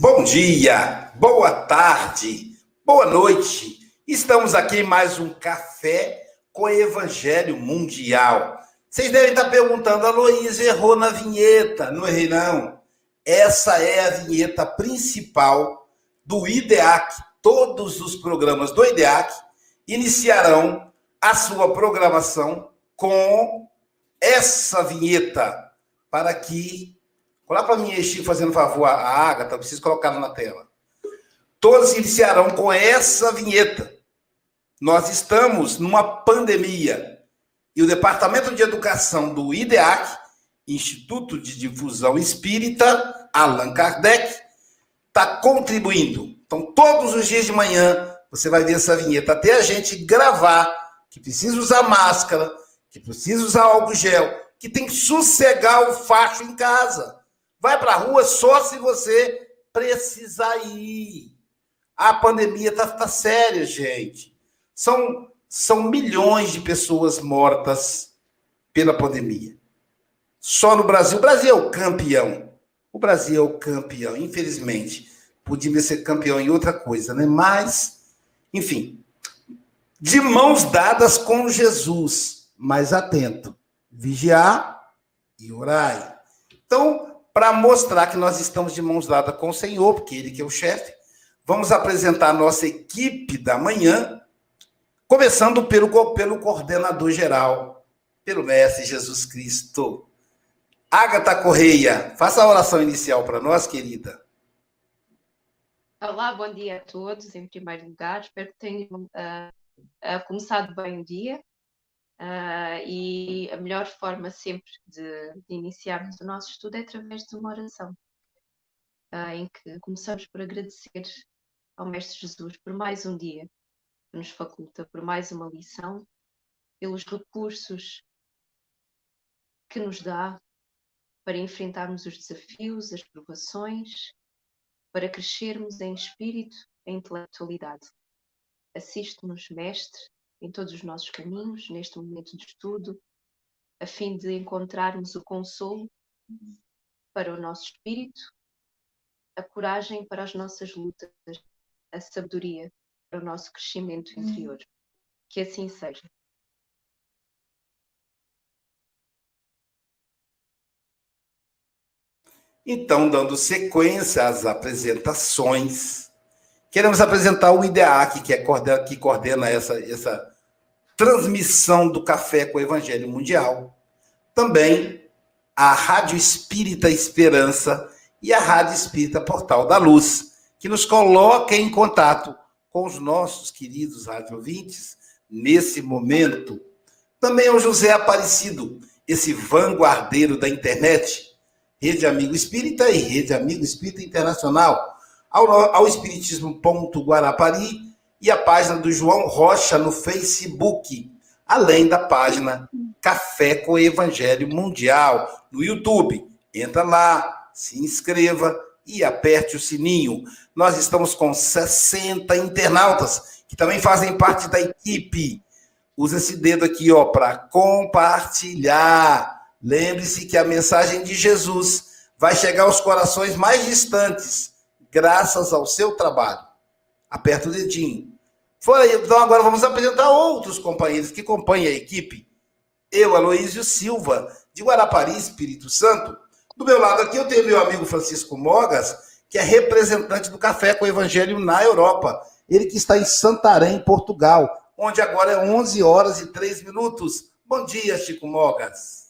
Bom dia, boa tarde, boa noite. Estamos aqui em mais um café com Evangelho Mundial. Vocês devem estar perguntando, a Luiz errou na vinheta. Não errei, não. Essa é a vinheta principal do IDEAC. Todos os programas do IDEAC iniciarão a sua programação com essa vinheta para que Olha para mim, Chico, fazendo favor, a Agatha, preciso colocar na tela. Todos iniciarão com essa vinheta. Nós estamos numa pandemia e o Departamento de Educação do IDEAC, Instituto de Difusão Espírita, Allan Kardec, está contribuindo. Então, todos os dias de manhã, você vai ver essa vinheta, até a gente gravar, que precisa usar máscara, que precisa usar álcool gel, que tem que sossegar o facho em casa. Vai para a rua só se você precisar ir. A pandemia está tá séria, gente. São, são milhões de pessoas mortas pela pandemia. Só no Brasil. O Brasil é o campeão. O Brasil é o campeão, infelizmente. Podia ser campeão em outra coisa, né? Mas, enfim. De mãos dadas com Jesus. Mas atento. Vigiar e orai. Então, para mostrar que nós estamos de mãos dadas com o Senhor, porque Ele que é o chefe. Vamos apresentar a nossa equipe da manhã, começando pelo, pelo coordenador geral, pelo Mestre Jesus Cristo. Agatha Correia, faça a oração inicial para nós, querida. Olá, bom dia a todos, em primeiro lugar. Espero que tenham uh, uh, começado bem o dia. Uh, e a melhor forma sempre de, de, iniciarmos o nosso estudo é através de uma oração, uh, em que começamos por agradecer ao Mestre Jesus por mais um dia que nos faculta, por mais uma lição, pelos recursos que nos dá para enfrentarmos os desafios, as provações, para crescermos em espírito e intelectualidade. Assiste-nos, Mestre, em todos os nossos caminhos, neste momento de estudo, a fim de encontrarmos o consolo para o nosso espírito, a coragem para as nossas lutas, a sabedoria para o nosso crescimento hum. interior. Que assim seja. Então, dando sequência às apresentações, Queremos apresentar o IDEAC, que, é, que coordena essa, essa transmissão do Café com o Evangelho Mundial. Também a Rádio Espírita Esperança e a Rádio Espírita Portal da Luz, que nos coloca em contato com os nossos queridos rádio ouvintes nesse momento. Também o José Aparecido, esse vanguardeiro da internet, Rede Amigo Espírita e Rede Amigo Espírita Internacional ao, ao Espiritismo.guarapari e a página do João Rocha no Facebook, além da página Café com Evangelho Mundial no YouTube. Entra lá, se inscreva e aperte o sininho. Nós estamos com 60 internautas que também fazem parte da equipe. Usa esse dedo aqui, ó, para compartilhar. Lembre-se que a mensagem de Jesus vai chegar aos corações mais distantes graças ao seu trabalho. Aperta o dedinho. Foi, então agora vamos apresentar outros companheiros que compõem a equipe. Eu, Aloísio Silva, de Guarapari, Espírito Santo. Do meu lado aqui eu tenho meu amigo Francisco Mogas, que é representante do Café com o Evangelho na Europa. Ele que está em Santarém, Portugal, onde agora é 11 horas e 3 minutos. Bom dia, Chico Mogas.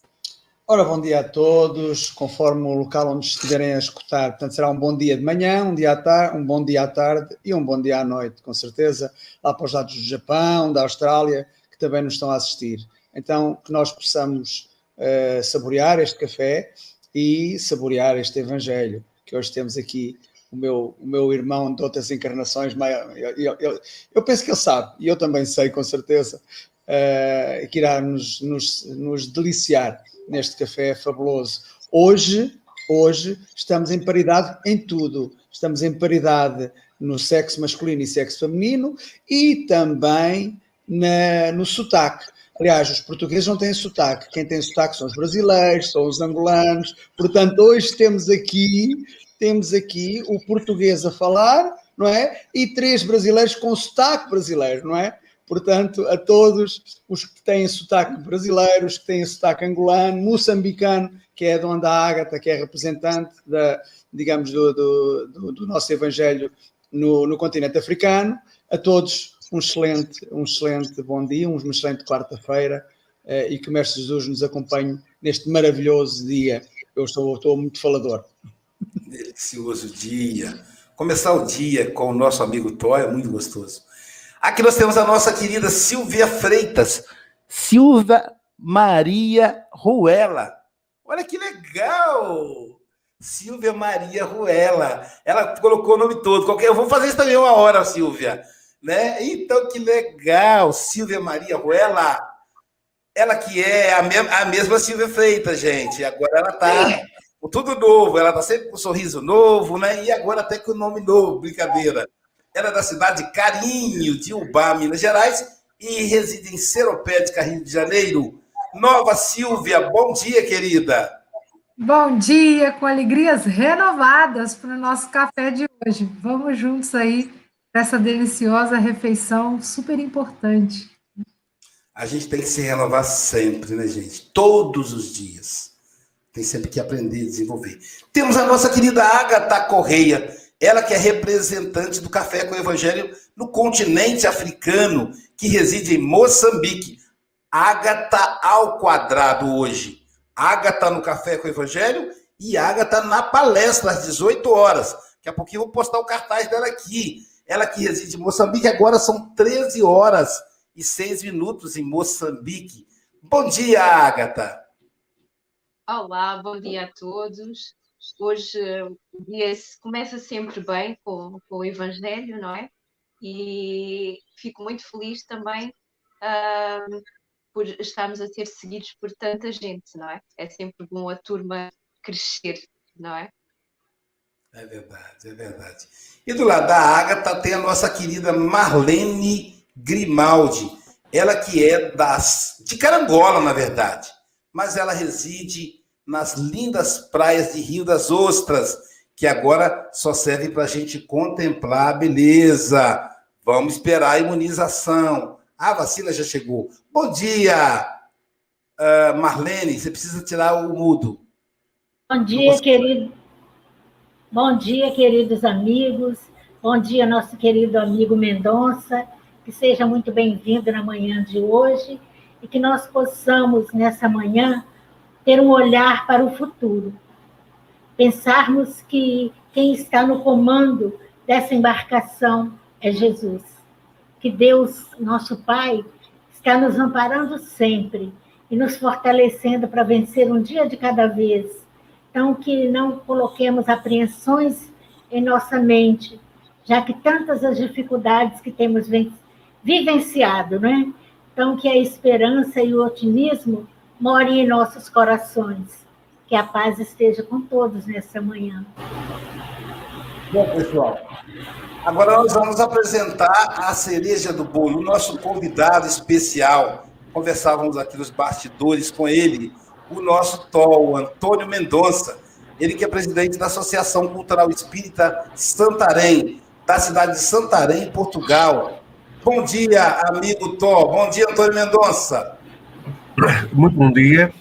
Ora, bom dia a todos, conforme o local onde estiverem a escutar. Portanto, será um bom dia de manhã, um, dia à tarde, um bom dia à tarde e um bom dia à noite, com certeza, lá para os lados do Japão, da Austrália, que também nos estão a assistir. Então, que nós possamos uh, saborear este café e saborear este Evangelho que hoje temos aqui. O meu, o meu irmão de outras encarnações, eu, eu, eu penso que ele sabe, e eu também sei, com certeza, uh, que irá nos, nos, nos deliciar neste café fabuloso. Hoje, hoje estamos em paridade em tudo. Estamos em paridade no sexo masculino e sexo feminino e também na, no sotaque. Aliás, os portugueses não têm sotaque. Quem tem sotaque são os brasileiros, são os angolanos. Portanto, hoje temos aqui temos aqui o português a falar, não é? E três brasileiros com sotaque brasileiro, não é? Portanto, a todos os que têm sotaque brasileiro, os que têm sotaque angolano, moçambicano, que é de onde a Ágata, que é representante da, digamos, do, do, do nosso Evangelho no, no, continente africano, a todos um excelente, um excelente bom dia, uma excelente quarta-feira eh, e que o Mestre Jesus nos acompanhe neste maravilhoso dia. Eu estou, estou muito falador. Delicioso dia. Começar o dia com o nosso amigo Tó é muito gostoso. Aqui nós temos a nossa querida Silvia Freitas. Silvia Maria Ruela. Olha que legal! Silvia Maria Ruela. Ela colocou o nome todo. Qualquer... Eu vou fazer isso também uma hora, Silvia. Né? Então, que legal! Silvia Maria Ruela. Ela que é a, me... a mesma Silvia Freitas, gente. Agora ela está com tudo novo. Ela está sempre com um sorriso novo, né? E agora até com o nome novo, brincadeira. Ela é da cidade de Carinho, de Ubá, Minas Gerais, e reside em Seropédica, Rio de Janeiro. Nova Silvia, bom dia, querida. Bom dia, com alegrias renovadas para o nosso café de hoje. Vamos juntos aí para essa deliciosa refeição super importante. A gente tem que se renovar sempre, né, gente? Todos os dias. Tem sempre que aprender e desenvolver. Temos a nossa querida Agatha Correia, ela que é representante do Café com o Evangelho no continente africano, que reside em Moçambique. Ágata ao quadrado hoje. Ágata no Café com o Evangelho e Ágata na palestra às 18 horas. Daqui a pouquinho eu vou postar o cartaz dela aqui. Ela que reside em Moçambique, agora são 13 horas e 6 minutos em Moçambique. Bom dia, Ágata. Olá, bom dia a todos. Hoje o dia começa sempre bem com, com, o Evangelho, não é? E fico muito feliz também uh, por estarmos a ser seguidos por tanta gente, não é? É sempre bom a turma crescer, não é? É verdade, é verdade. E do lado da Ágata tem a nossa querida Marlene Grimaldi. Ela que é das de Carangola, na verdade, mas ela reside nas lindas praias de Rio das Ostras, que agora só serve para a gente contemplar a beleza. Vamos esperar a imunização. A vacina já chegou. Bom dia, uh, Marlene. Você precisa tirar o mudo. Bom dia, querido. Bom dia, queridos amigos. Bom dia, nosso querido amigo Mendonça. Que seja muito bem-vindo na manhã de hoje e que nós possamos, nessa manhã, ter um olhar para o futuro. Pensarmos que quem está no comando dessa embarcação é Jesus. Que Deus, nosso Pai, está nos amparando sempre e nos fortalecendo para vencer um dia de cada vez. Então, que não coloquemos apreensões em nossa mente, já que tantas as dificuldades que temos vivenciado, não é? Então, que a esperança e o otimismo more em nossos corações. Que a paz esteja com todos nessa manhã. Bom, pessoal, agora nós vamos apresentar a cereja do bolo, o nosso convidado especial. Conversávamos aqui nos bastidores com ele, o nosso TOL, Antônio Mendonça. Ele que é presidente da Associação Cultural Espírita Santarém, da cidade de Santarém, Portugal. Bom dia, amigo Tó. Bom dia, Antônio Mendonça. Muito bom dia.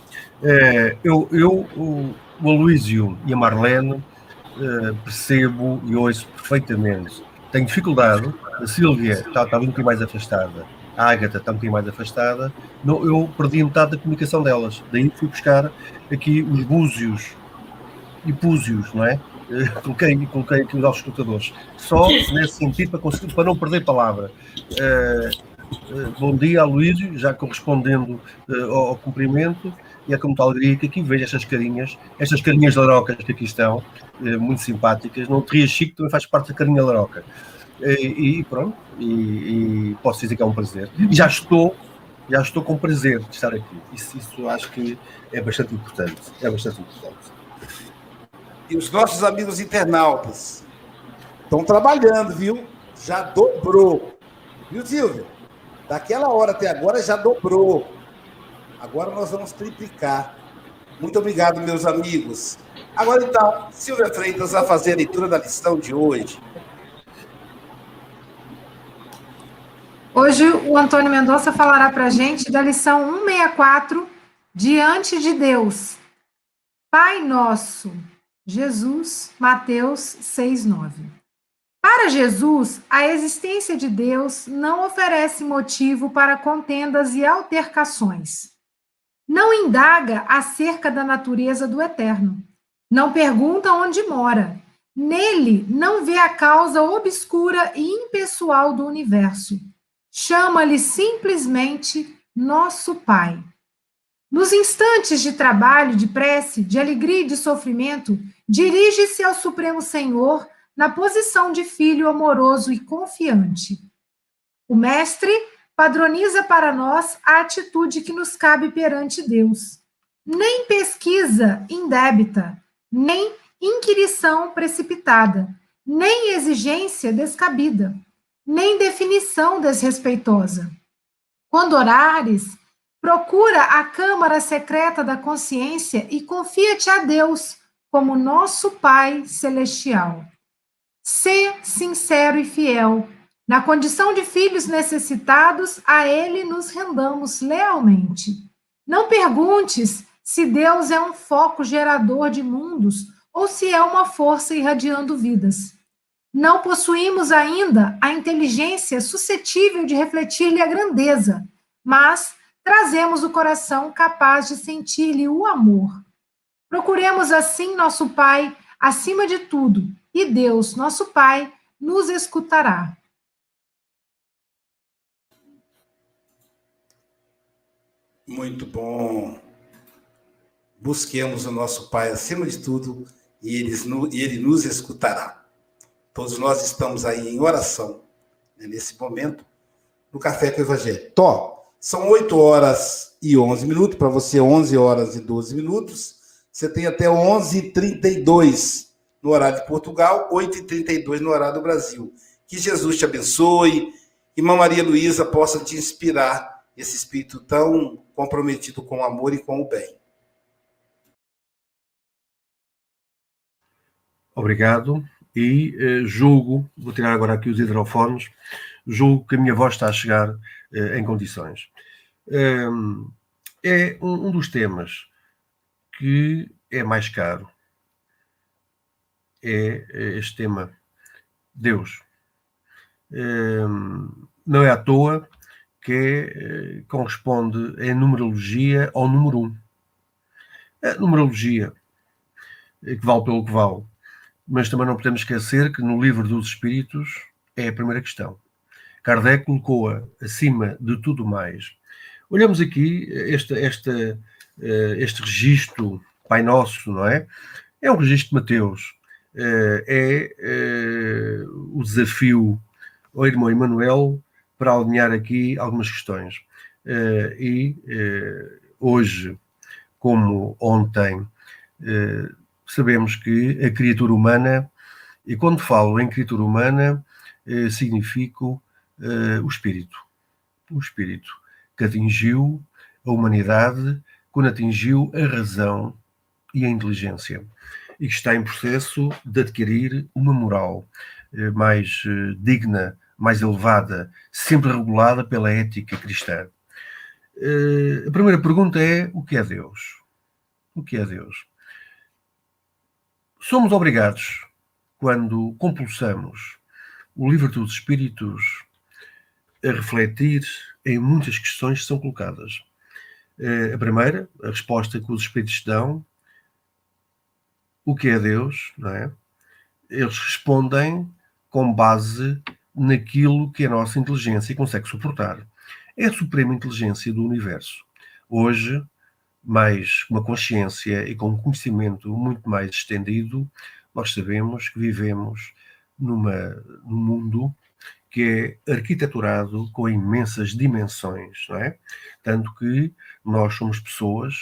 É, eu, eu o, Aloísio e a Marlene é, percebo e ouço perfeitamente. Tenho dificuldade. A Sílvia está, está um bocadinho mais afastada. A Ágata está um bocadinho mais afastada. Não, eu perdi metade da comunicação delas. Daí fui buscar aqui os búzios e púzios, não é? coloquei, coloquei aqui os nossos escutadores. Só nesse sentido para, conseguir, para não perder palavra. Uh, eh, bom dia, Luísio, já correspondendo uh, ao, cumprimento, e é com muita alegria que aqui vejo estas carinhas, estas carinhas larocas que aqui estão, uh, muito simpáticas. Não teria Chico também faz parte da carinha laroca. E, e pronto, e, e, posso dizer que é um prazer. Já estou, já estou com prazer de estar aqui. Isso, isso acho que é bastante importante. É bastante importante. E os nossos amigos internautas estão trabalhando, viu? Já dobrou. Viu, Silvio? Daquela hora até agora já dobrou. Agora nós vamos triplicar. Muito obrigado, meus amigos. Agora então, Silvia Freitas vai fazer a leitura da lição de hoje. Hoje o Antônio Mendonça falará para a gente da lição 164, Diante de Deus. Pai Nosso, Jesus, Mateus 6,9. Para Jesus, a existência de Deus não oferece motivo para contendas e altercações. Não indaga acerca da natureza do eterno. Não pergunta onde mora. Nele não vê a causa obscura e impessoal do universo chama-lhe simplesmente nosso Pai. Nos instantes de trabalho, de prece, de alegria e de sofrimento, dirige-se ao Supremo Senhor na posição de filho amoroso e confiante. O Mestre padroniza para nós a atitude que nos cabe perante Deus. Nem pesquisa indébita, nem inquirição precipitada, nem exigência descabida nem definição desrespeitosa. Quando orares, procura a câmara secreta da consciência e confia-te a Deus como nosso Pai celestial. Sê sincero e fiel. Na condição de filhos necessitados, a Ele nos rendamos lealmente. Não perguntes se Deus é um foco gerador de mundos ou se é uma força irradiando vidas. Não possuímos ainda a inteligência suscetível de refletir-lhe a grandeza, mas trazemos o coração capaz de sentir-lhe o amor. Procuremos assim nosso Pai acima de tudo, e Deus, nosso Pai, nos escutará. Muito bom. Busquemos o nosso Pai acima de tudo e ele, e nos escutará. Todos nós estamos aí em oração, né, nesse momento, no Café com o Evangelho. Tó, são 8 horas e 11 minutos, para você 11 horas e 12 minutos. Você tem até 11h32 no horário de Portugal, 8h32 no horário do Brasil. Que Jesus te abençoe, e Irmã Maria Luísa possa te inspirar esse espírito tão comprometido com o amor e com o bem. Obrigado e uh, julgo, vou tirar agora aqui os hidrofones, julgo que a minha voz está a chegar uh, em condições. Um, é um, um, dos temas que é mais caro. É, é este tema, Deus. Um, não é à toa que é, corresponde em numerologia ao número um. A numerologia, que vale pelo que vale, mas também não podemos esquecer que no livro dos Espíritos é a primeira questão. Kardec colocou-a acima de tudo mais. Olhamos aqui este, este, eh, este registro Pai Nosso, não é? É um registro de Mateus. Eh, é eh, o desafio ao irmão Emanuel para alinhar aqui algumas questões. E hoje, como ontem, sabemos que a criatura humana, e quando falo em criatura humana, eh, significo eh, o espírito. O espírito que atingiu a humanidade quando atingiu a razão e a inteligência e que está em processo de adquirir uma moral eh, mais eh, digna, mais elevada, sempre regulada pela ética cristã. Eh, a primeira pergunta é: o que é Deus? O que é Deus? Somos obrigados, quando compulsamos o livro dos Espíritos, a refletir em muitas questões que são colocadas. A primeira, a resposta que os Espíritos dão, o que é Deus, não é? Eles respondem com base naquilo que a nossa inteligência consegue suportar. É a suprema inteligência do universo. Hoje, mais uma consciência e com um conhecimento muito mais estendido, nós sabemos que vivemos numa, num mundo que é arquiteturado com imensas dimensões, não é? Tanto que nós somos pessoas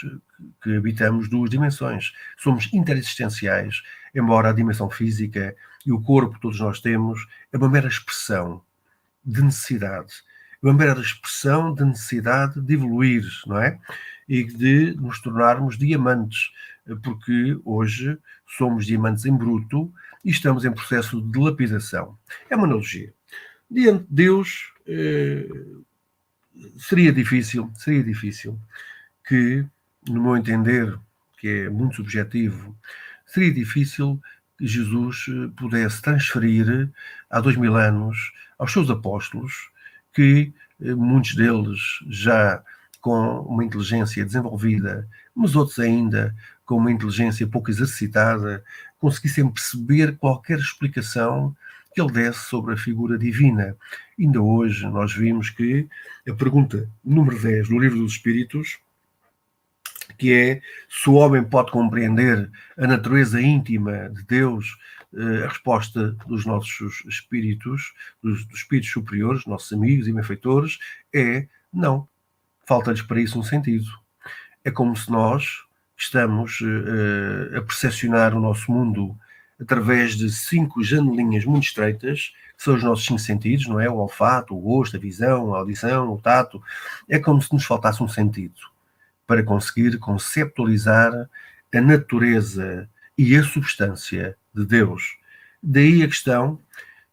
que habitamos duas dimensões. Somos interexistenciais, embora a dimensão física e o corpo que todos nós temos é uma mera expressão de necessidade, é uma mera expressão de necessidade de evoluir, não é? e de nos tornarmos diamantes, porque hoje somos diamantes em bruto e estamos em processo de lapidação. É uma analogia. Diante de Deus, eh, seria difícil, seria difícil que, no meu entender, que é muito subjetivo, seria difícil que Jesus eh, pudesse transferir há dois mil anos aos seus apóstolos, que eh, muitos deles já com uma inteligência desenvolvida, mas outros ainda com uma inteligência pouco exercitada, conseguissem perceber qualquer explicação que ele desse sobre a figura divina. Ainda hoje nós vimos que a pergunta número 10 do Livro dos Espíritos, que é se o homem pode compreender a natureza íntima de Deus, eh, a resposta dos nossos espíritos, dos, dos espíritos superiores, nossos amigos e benfeitores, é não. Falta-lhes para isso um sentido. É como se nós estamos uh, a percepcionar o nosso mundo através de cinco janelinhas muito estreitas, que são os nossos cinco sentidos, não é? O olfato, o gosto, a visão, a audição, o tato. É como se nos faltasse um sentido para conseguir conceptualizar a natureza e a substância de Deus. Daí a questão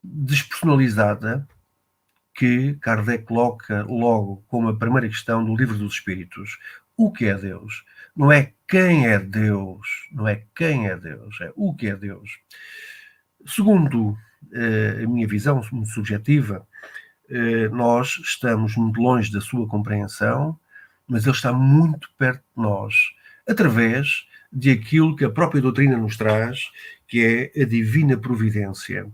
despersonalizada que Kardec coloca logo como a primeira questão do Livro dos Espíritos. O que é Deus? Não é quem é Deus, não é quem é Deus, é o que é Deus. Segundo eh, a minha visão muito subjetiva, eh, nós estamos muito longe da sua compreensão, mas ele está muito perto de nós, através de aquilo que a própria doutrina nos traz, que é a divina providência.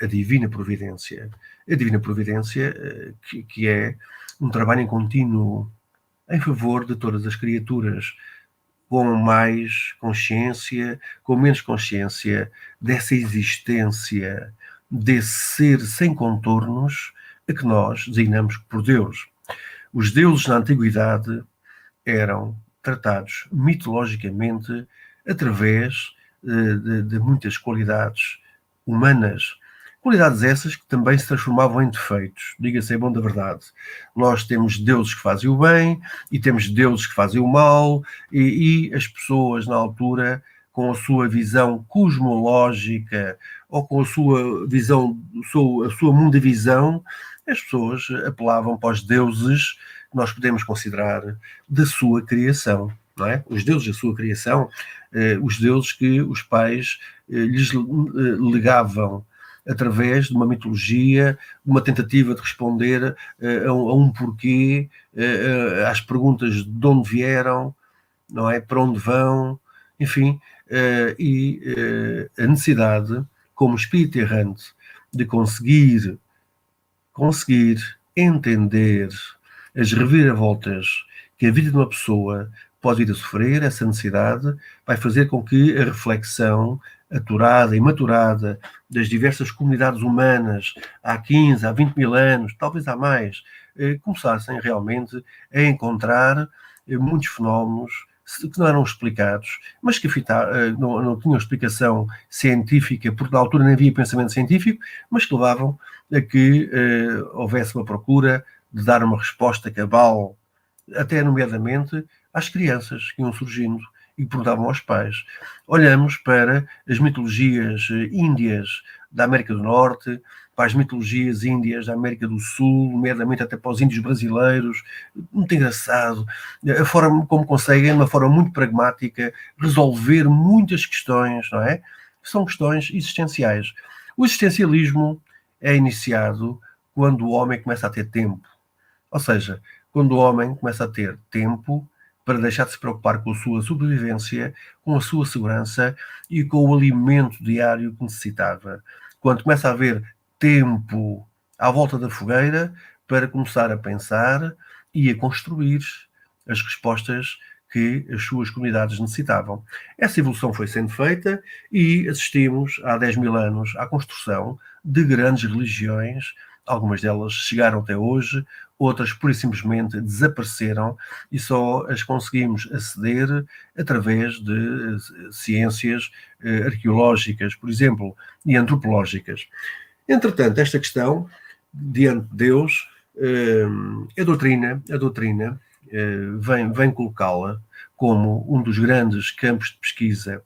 A divina providência. A divina providência, eh, que, que é um trabalho em contínuo em favor de todas as criaturas, com mais consciência, com menos consciência dessa existência, desse ser sem contornos a que nós designamos por Deus. Os deuses na antiguidade eram tratados mitologicamente através de, de, de muitas qualidades humanas Qualidades essas que também se transformavam em defeitos, diga-se em bom da verdade. Nós temos deuses que fazem o bem e temos deuses que fazem o mal, e, e as pessoas na altura, com a sua visão cosmológica ou com a sua visão, a sua mundivisão, as pessoas apelavam para os deuses que nós podemos considerar da sua criação. Não é? Os deuses da sua criação, eh, os deuses que os pais eh, lhes eh, legavam através de uma mitologia, uma tentativa de responder uh, a, um, a, um, porquê, uh, às perguntas de onde vieram, não é? Para onde vão, enfim, e a necessidade, como espírito errante, de conseguir, conseguir entender as reviravoltas que a vida de uma pessoa pode vir a sofrer, essa necessidade vai fazer com que a reflexão, aturada e maturada das diversas comunidades humanas há 15, há 20 mil anos, talvez há mais, eh, começassem realmente a encontrar eh, muitos fenómenos que não eram explicados, mas que eh, não, não, tinham explicação científica, porque na altura nem havia pensamento científico, mas que levavam a que eh, houvesse uma procura de dar uma resposta cabal, até nomeadamente às crianças que iam surgindo e perguntavam aos pais. Olhamos para as mitologias eh, índias da América do Norte, para as mitologias índias da América do Sul, nomeadamente até para os índios brasileiros, muito engraçado, a forma como conseguem, uma forma muito pragmática, resolver muitas questões, não é? São questões existenciais. O existencialismo é iniciado quando o homem começa a ter tempo. Ou seja, quando o homem começa a ter tempo para deixar de se preocupar com a sua sobrevivência, com a sua segurança e com o alimento diário que necessitava. Quando começa a haver tempo à volta da fogueira para começar a pensar e a construir as respostas que as suas comunidades necessitavam. Essa evolução foi sendo feita e assistimos há 10 mil anos à construção de grandes religiões, algumas delas chegaram até hoje, outras por simplesmente desapareceram e só as conseguimos aceder através de eh, ciências eh, arqueológicas, por exemplo, e antropológicas. Entretanto, esta questão, diante de Deus, eh, a doutrina, a doutrina vem, vem colocá-la como um dos grandes campos de pesquisa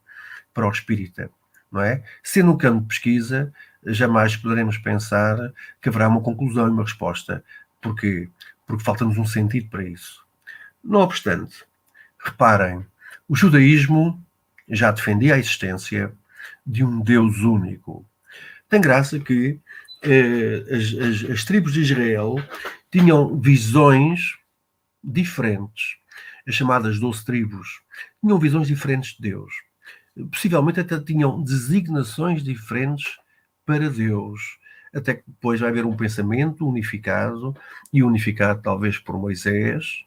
para o espírita, não é? Sendo um campo de pesquisa, jamais poderemos pensar que haverá uma conclusão e uma resposta. Porquê? Porque falta-nos um sentido para isso. Não obstante, reparem, o judaísmo já defendia a existência de um Deus único. Tem graça que eh, as, as, as tribos de Israel tinham visões diferentes. As chamadas doze tribos tinham visões diferentes de Deus. Possivelmente até tinham designações diferentes para Deus. Até que depois vai haver um pensamento unificado, e unificado talvez por Moisés,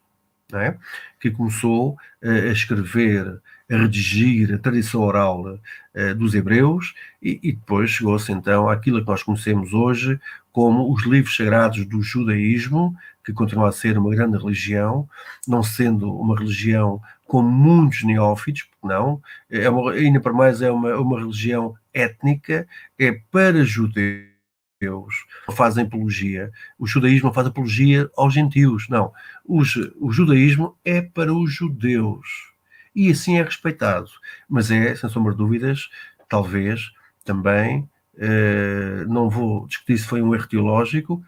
é? que começou a escrever a redigir a tradição oral uh, dos hebreus e, e depois chegou-se então àquilo que nós conhecemos hoje como os livros sagrados do judaísmo, que continua a ser uma grande religião, não sendo uma religião com muitos neófitos, não, é uma, ainda para mais é uma, uma religião étnica, é para judeus não fazem apologia. O judaísmo não faz apologia aos gentios, não. O, o judaísmo é para os judeus e assim é respeitado. Mas é, sem sombra de dúvidas, talvez também, eh, não vou discutir se foi um erro teológico,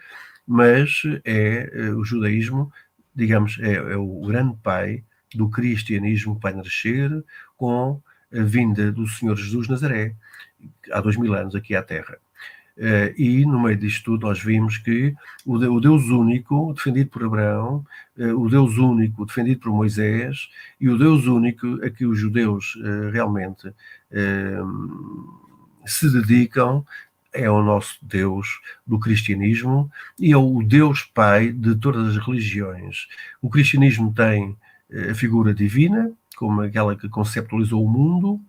mas é eh, o judaísmo, digamos, é, é, o grande pai do cristianismo que vai nascer com a vinda do Senhor Jesus Nazaré, há dois mil anos aqui à Terra. Uh, e no meio disto tudo nós vimos que o, Deus único, defendido por Abraão, uh, o Deus único, defendido por Moisés, e o Deus único a que os judeus realmente se dedicam é o nosso Deus do cristianismo e é o Deus Pai de todas as religiões. O cristianismo tem a figura divina, como aquela que conceptualizou o mundo,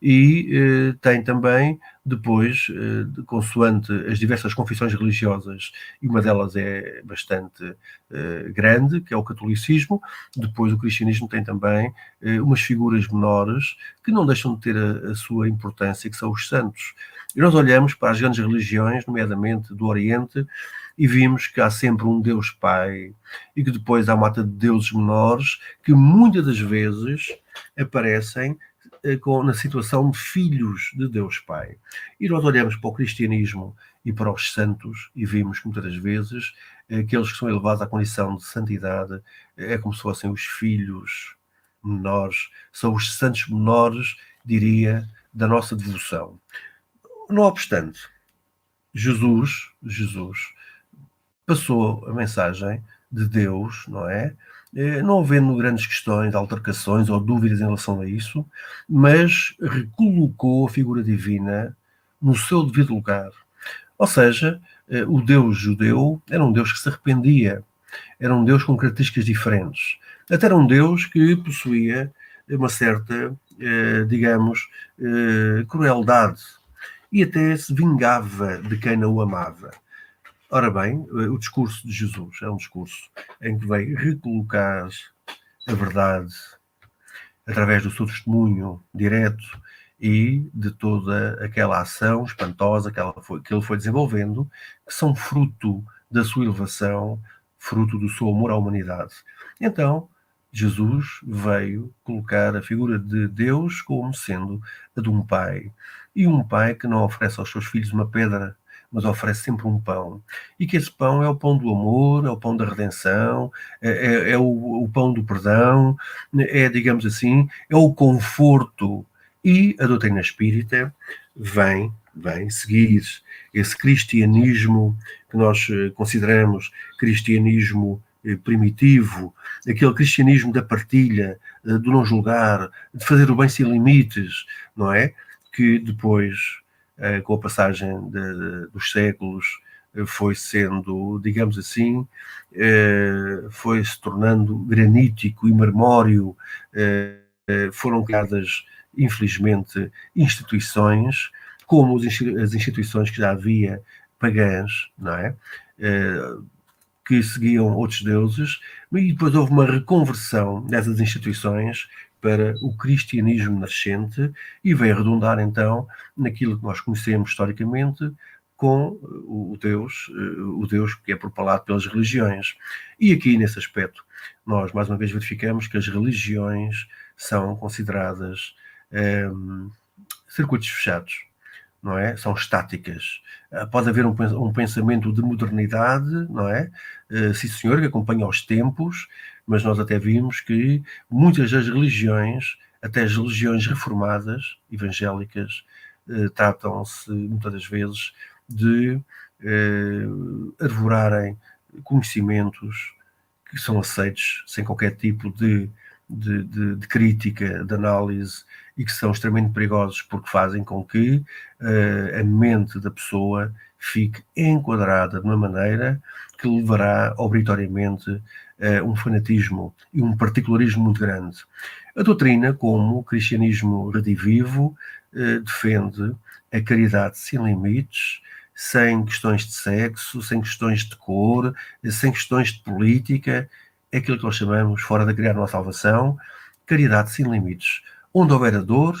e eh, tem também, depois, eh, consoante as diversas confissões religiosas, e uma delas é bastante eh, grande, que é o catolicismo, depois o cristianismo tem também eh, umas figuras menores que não deixam de ter a, a, sua importância, que são os santos. E nós olhamos para as grandes religiões, nomeadamente do Oriente, e vimos que há sempre um Deus Pai e que depois há uma mata de deuses menores que muitas das vezes aparecem eh, na situação de filhos de Deus Pai. E nós olhamos para o cristianismo e para os santos e vimos que muitas das vezes aqueles que são elevados à condição de santidade é como se fossem os filhos menores, são os santos menores, diria, da nossa devoção. Não obstante, Jesus, Jesus passou a mensagem de Deus, não é? Eh, não havendo grandes questões, altercações ou dúvidas em relação a isso, mas recolocou a figura divina no seu devido lugar. Ou seja, eh, o Deus judeu era um Deus que se arrependia, era um Deus com características diferentes. Até era um Deus que possuía uma certa, eh, digamos, crueldade e até se vingava de quem não o amava. Ora bem, o discurso de Jesus é um discurso em que veio recolocar a verdade através do seu testemunho direto e de toda aquela ação espantosa que, foi, que ele foi desenvolvendo, que são fruto da sua elevação, fruto do seu amor à humanidade. Então, Jesus veio colocar a figura de Deus como sendo a de um pai. E um pai que não oferece aos seus filhos uma pedra mas oferece sempre um pão. E que esse pão é o pão do amor, é o pão da redenção, é, é, é o, o pão do perdão, é, digamos assim, é o conforto. E a doutrina espírita vem, vem seguir esse cristianismo que nós eh, consideramos cristianismo eh, primitivo, aquele cristianismo da partilha, eh, do não julgar, de fazer o bem sem limites, não é? Que depois eh, com a passagem de, dos séculos, eh, foi sendo, digamos assim, eh, foi se tornando granítico e marmório, foram criadas, infelizmente, instituições, como as instituições que já havia pagãs, não é? que seguiam outros deuses, e depois houve uma reconversão dessas instituições para o cristianismo nascente e veio redundar então naquilo que nós conhecemos historicamente com o Deus, eh, o Deus que é propalado pelas religiões. E aqui nesse aspecto nós mais uma vez verificamos que as religiões são consideradas ehm, circuitos fechados, não é? São estáticas. Uh, pode haver um, um, pensamento de modernidade, não é? Uh, sim, senhor, que acompanha os tempos, mas nós até vimos que muitas das religiões, até as religiões reformadas, evangélicas, uh, tratam-se muitas das vezes de arvorarem conhecimentos que são aceitos sem qualquer tipo de, de, de, de, crítica, de análise e que são extremamente perigosos porque fazem com que uh, a mente da pessoa fique enquadrada de uma maneira que levará obrigatoriamente um fanatismo e um particularismo muito grande. A doutrina, como o cristianismo redivivo, uh, defende a caridade sem limites, sem questões de sexo, sem questões de cor, sem questões de política, é aquilo que nós chamamos, fora da criar uma salvação, caridade sem limites. Onde houver dor,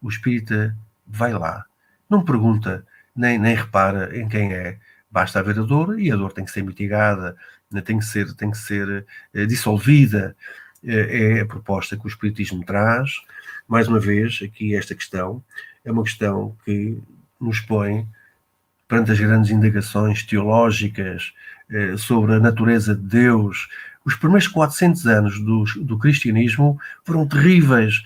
o espírita vai lá. Não pergunta, nem, nem repara em quem é. Basta haver a dor e a dor tem que ser mitigada, tem que ser, tem que ser é, dissolvida. É, é a proposta que o Espiritismo traz. Mais uma vez, aqui esta questão é uma questão que nos põe perante as grandes indagações teológicas eh, sobre a natureza de Deus, os primeiros 400 anos do, do cristianismo foram terríveis,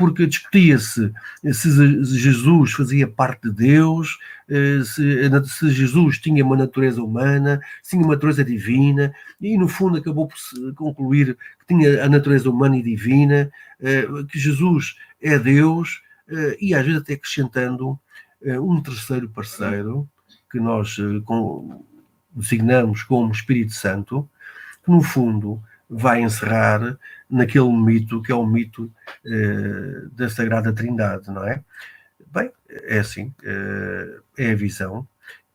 porque discutia-se se Jesus fazia parte de Deus, eh, se, se, Jesus tinha uma natureza humana, se tinha uma natureza divina, e no fundo acabou por concluir que tinha a natureza humana e divina, eh, que Jesus é Deus, eh, e às vezes até acrescentando um terceiro parceiro, que nós designamos como Espírito Santo, que no fundo vai encerrar naquele mito que é o mito eh, da Sagrada Trindade, não é? Bem, é assim, eh, é a visão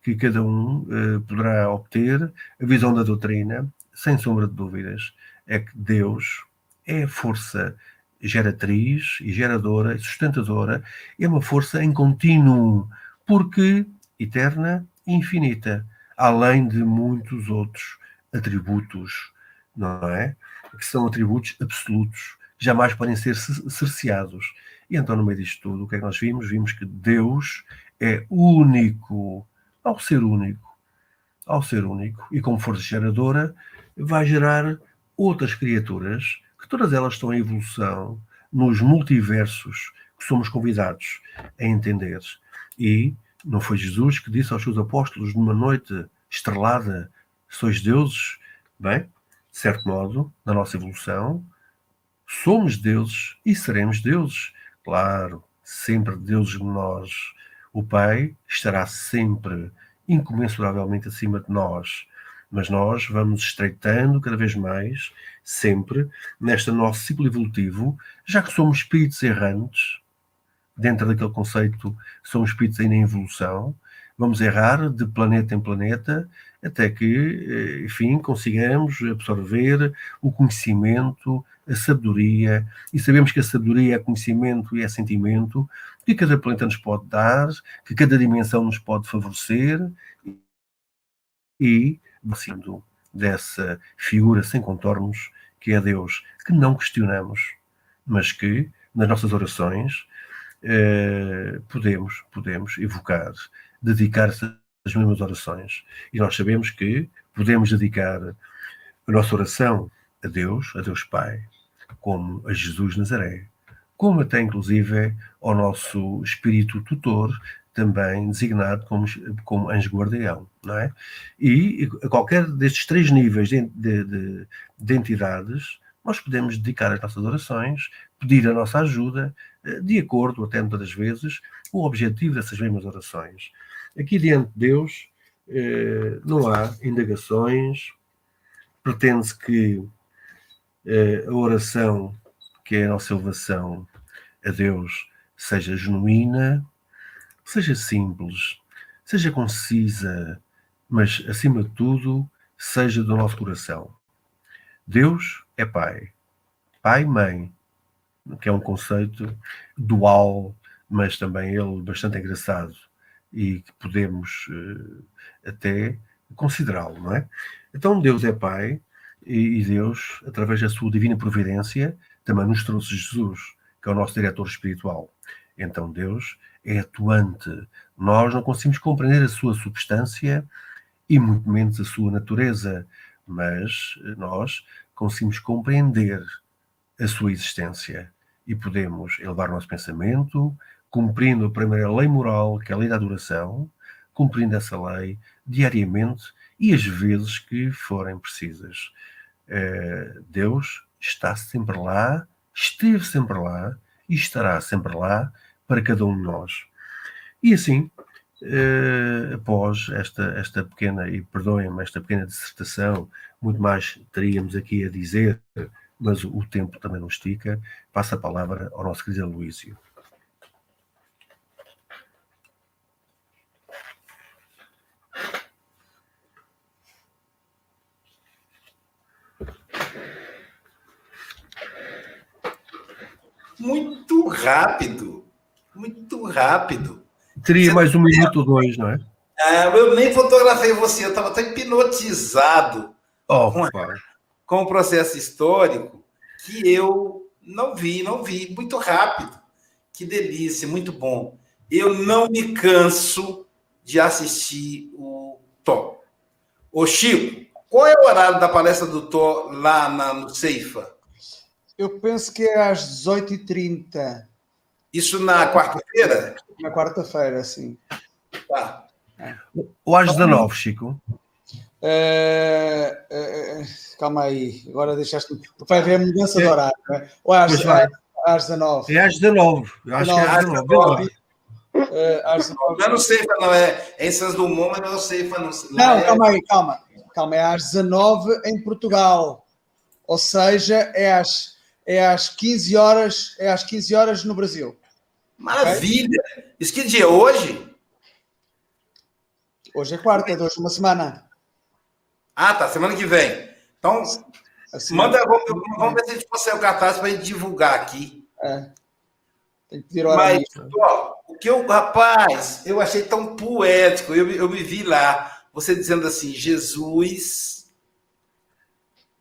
que cada um eh, poderá obter, a visão da doutrina, sem sombra de dúvidas, é que Deus é a força geratriz e geradora e sustentadora, é uma força em contínuo, porque eterna e infinita, além de muitos outros atributos, não é? Que são atributos absolutos, jamais podem ser cerceados. E então, no meio disto tudo, o que é que nós vimos? Vimos que Deus é único. Ao ser único, ao ser único, e como força geradora, vai gerar outras criaturas, que todas elas estão em evolução nos multiversos que somos convidados a entender. E não foi Jesus que disse aos seus apóstolos numa noite estrelada: sois deuses? Bem, de certo modo, na nossa evolução, somos deuses e seremos deuses. Claro, sempre deuses de nós. O Pai estará sempre incomensuravelmente acima de nós, mas nós vamos estreitando cada vez mais, sempre, neste nosso ciclo evolutivo, já que somos espíritos errantes, dentro daquele conceito, são espíritos ainda em evolução, vamos errar de planeta em planeta até que, eh, enfim, consigamos absorver o conhecimento, a sabedoria, e sabemos que a sabedoria é conhecimento e é sentimento, que cada planeta nos pode dar, que cada dimensão nos pode favorecer, e sendo dessa figura sem contornos que é Deus, que não questionamos, mas que nas nossas orações eh, podemos, podemos evocar, dedicar as mesmas orações. E nós sabemos que podemos dedicar a nossa oração a Deus, a Deus Pai, como a Jesus Nazaré, como até inclusive ao nosso espírito tutor, também designado como, como anjo guardião, não é? E a qualquer destes três níveis de, de, de, de entidades, nós podemos dedicar as nossas orações, pedir a nossa ajuda, eh, de acordo, até muitas das vezes, o objetivo dessas mesmas orações. Aqui diante de Deus eh, não há indagações, pretende-se que eh, a oração, que é a nossa elevação a Deus, seja genuína, seja simples, seja concisa, mas acima de tudo, seja do nosso coração. Deus é Pai, Pai e Mãe, que é um conceito dual, mas também ele bastante engraçado e que podemos uh, até considerá-lo, não é? Então Deus é Pai e, Deus, através da sua divina providência, também nos trouxe Jesus, que é o nosso diretor espiritual. Então Deus é atuante. Nós não conseguimos compreender a sua substância e muito menos a sua natureza, mas nós conseguimos compreender a sua existência e podemos elevar nosso pensamento, cumprindo a primeira lei moral, que é a lei da adoração, cumprindo essa lei diariamente e as vezes que forem precisas. Eh, Deus está sempre lá, esteve sempre lá e estará sempre lá para cada um de nós. E assim, eh, após esta, esta pequena, e perdoem-me, esta pequena dissertação, muito mais teríamos aqui a dizer, mas o tempo também não estica, passa a palavra ao nosso querido Luísio. Muito rápido. Muito rápido. Teria mais um minuto ou dois, não é? Ah, eu nem fotografei você, eu estava tão hipnotizado oh, com, com o processo histórico que eu não vi, não vi. Muito rápido. Que delícia, muito bom. Eu não me canso de assistir o Tó. Ô, Chico, qual é o horário da palestra do Tó lá na, no Ceifa? Eu penso que é às 18h30. Isso na quarta-feira? Na quarta-feira, sim. Tá. Ou às 19, Chico? Uh, uh, calma aí, agora deixaste-me. Vai haver mudança de horário, não é? Ou às, às, às 19. É às 19. Eu acho que é às 19. Uh, às 19. Não, não sei, não é. Em Santos Dumont, mas não sei. Não, não é... calma aí, calma. Calma, é às 19 em Portugal. Ou seja, é às, é às 15 horas, é às 15 horas no Brasil. Maravilha! Okay? Isso que dia é hoje? Hoje é quarta, é hoje uma semana. Ah, tá, semana que vem. Então, assim, manda, vamos, vamos, ver se a gente consegue o cartaz para a gente divulgar aqui. É. Tem que tirar Mas, ó, o que eu, rapaz, eu achei tão poético, eu, eu me vi lá, você dizendo assim, Jesus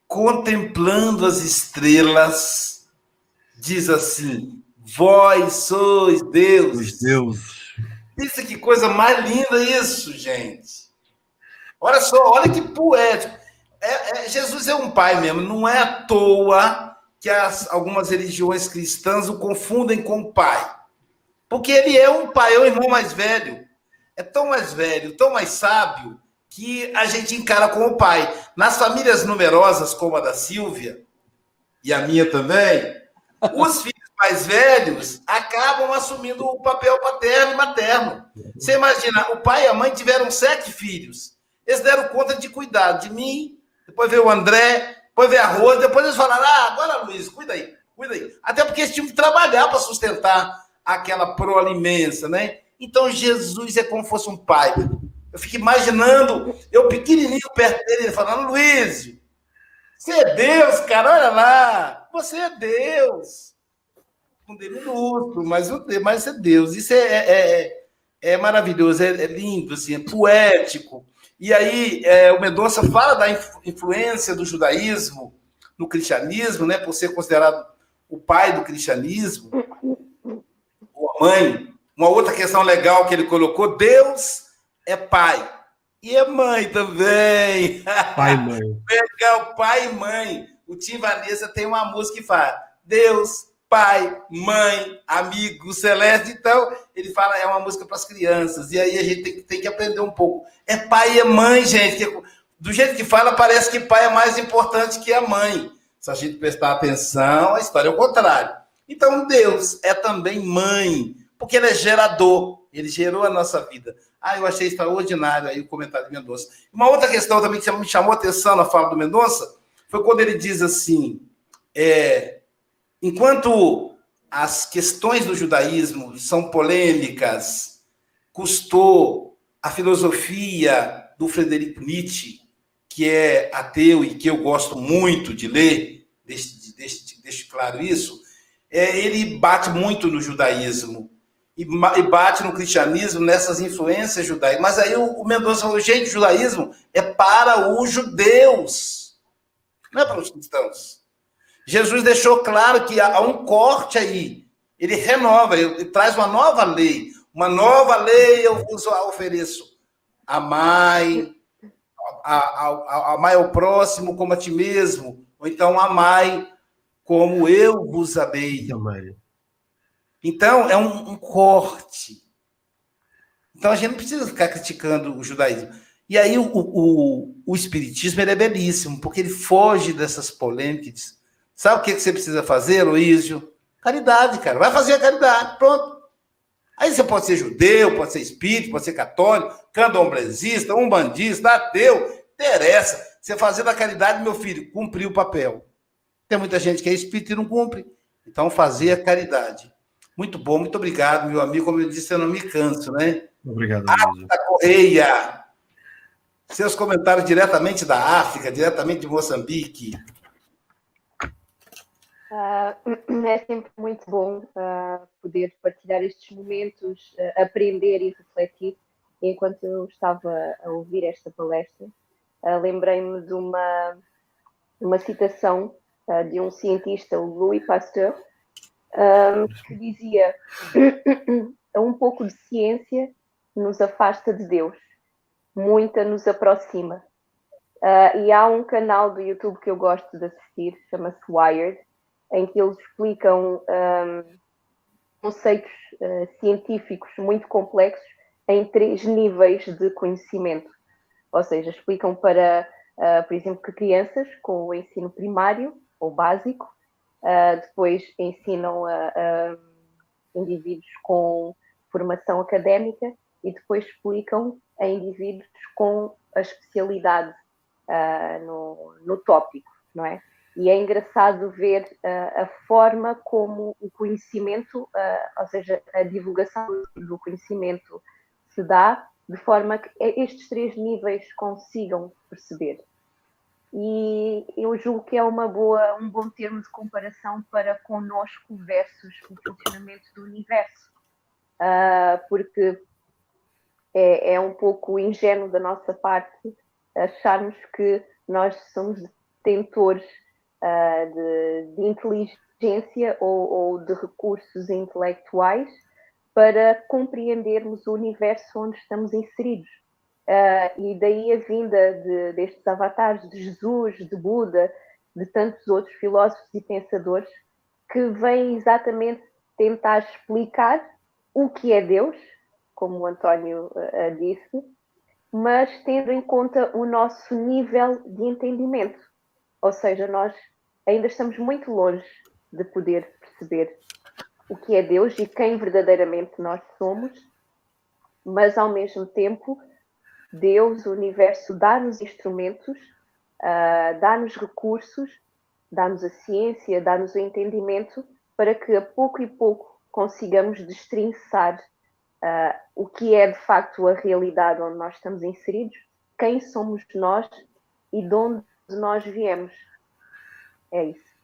contemplando as estrelas, diz assim: Vós sois Deus. Sois Deus. Que coisa mais linda isso, gente. Olha só, olha que poético. É, é, Jesus é um pai mesmo, não é à toa que as, algumas religiões cristãs o confundem com o pai. Porque ele é um pai, é o irmão mais velho. É tão mais velho, tão mais sábio, que a gente encara como pai. Nas famílias numerosas, como a da Silvia, e a minha também, os filhos mais velhos acabam assumindo o papel paterno e materno. Você imagina, o pai e a mãe tiveram sete filhos. Eles deram conta de cuidar de mim, depois veio o André, depois veio a Rosa, depois eles falaram: ah, agora Luiz, cuida aí, cuida aí. Até porque eles tinham que trabalhar para sustentar aquela prole imensa, né? Então Jesus é como fosse um pai. Eu fico imaginando, eu pequenininho perto dele, falando: Luiz, você é Deus, cara, olha lá, você é Deus. Um D minúsculo, mas, mas é Deus. Isso é, é, é, é maravilhoso, é, é lindo, assim, é poético. E aí é, o Mendonça fala da influência do judaísmo no cristianismo, né, por ser considerado o pai do cristianismo, ou a mãe. Uma outra questão legal que ele colocou: Deus é pai e é mãe também. Pai e mãe. Legal, pai e mãe. O Tim Vanessa tem uma música que fala: Deus pai, mãe, amigo, celeste. Então, ele fala, é uma música para as crianças. E aí a gente tem, tem, que aprender um pouco. É pai e é mãe, gente. Que, do jeito que fala, parece que pai é mais importante que a mãe. Se a gente prestar atenção, a história é o contrário. Então, Deus é também mãe, porque ele é gerador. Ele gerou a nossa vida. Ah, eu achei extraordinário aí o comentário do Mendonça. Uma outra questão também que me chamou a atenção na fala do Mendonça foi quando ele diz assim: é, Enquanto as questões do judaísmo são polêmicas, custou a filosofia do Frederico Nietzsche, que é ateu e que eu gosto muito de ler, deixe, deixe, deixe claro isso, é, ele bate muito no judaísmo e, bate no cristianismo nessas influências judaicas. Mas aí o, Mendonça falou: gente, o judaísmo é para os judeus, não é para os cristãos. Jesus deixou claro que há um corte aí. Ele renova, ele traz uma nova lei. Uma nova lei eu vos ofereço. Amai, amai ao próximo como a ti mesmo. Ou então, amai como eu vos amei. Então, é um, um corte. Então, a gente não precisa ficar criticando o judaísmo. E aí, o, o, o Espiritismo é belíssimo, porque ele foge dessas polêmicas. Sabe o que você precisa fazer, Luísio? Caridade, cara. Vai fazer a caridade, pronto. Aí você pode ser judeu, pode ser espírito, pode ser católico, candomblessista, umbandista, ateu, interessa. Você fazendo a caridade, meu filho, cumprir o papel. Tem muita gente que é espírito e não cumpre. Então, fazer a caridade. Muito bom, muito obrigado, meu amigo. Como eu disse, eu não me canso, né? Obrigado, África Correia. Seus comentários diretamente da África, diretamente de Moçambique. Uh, é sempre muito bom uh, poder partilhar estes momentos, uh, aprender e refletir. Enquanto eu estava a ouvir esta palestra, lembrei-me de uma, uma citação de um cientista, o Louis Pasteur, que dizia: um pouco de ciência nos afasta de Deus, muita nos aproxima. e há um canal do YouTube que eu gosto de assistir, chama-se Wired em que eles explicam um, conceitos uh, científicos muito complexos em três níveis de conhecimento. Ou seja, explicam para, uh, por exemplo, que crianças com o ensino primário ou básico, uh, depois ensinam a, a, indivíduos com formação académica e depois explicam a indivíduos com a especialidade no, no tópico, não é? E é engraçado ver uh, a forma como o conhecimento, uh, ou seja, a divulgação do conhecimento se dá, de forma que estes três níveis consigam perceber. E eu julgo que é uma boa, um bom termo de comparação para conosco versus o funcionamento do universo. Uh, porque é, é um pouco ingênuo da nossa parte acharmos que nós somos detentores uh, de, de, inteligência ou, ou, de recursos intelectuais para compreendermos o universo onde estamos inseridos. Uh, e daí a vinda de, destes avatares de Jesus, de Buda, de tantos outros filósofos e pensadores que vêm exatamente tentar explicar o que é Deus, como o António uh, disse, mas tendo em conta o nosso nível de entendimento. Ou seja, nós ainda estamos muito longe de poder perceber o que é Deus e quem verdadeiramente nós somos, mas ao mesmo tempo, Deus, o universo, dá-nos instrumentos, uh, dá-nos recursos, dá-nos a ciência, dá-nos o entendimento para que a pouco e pouco consigamos destrinçar uh, o que é de facto a realidade onde nós estamos inseridos, quem somos nós e de onde nós viemos. É isso.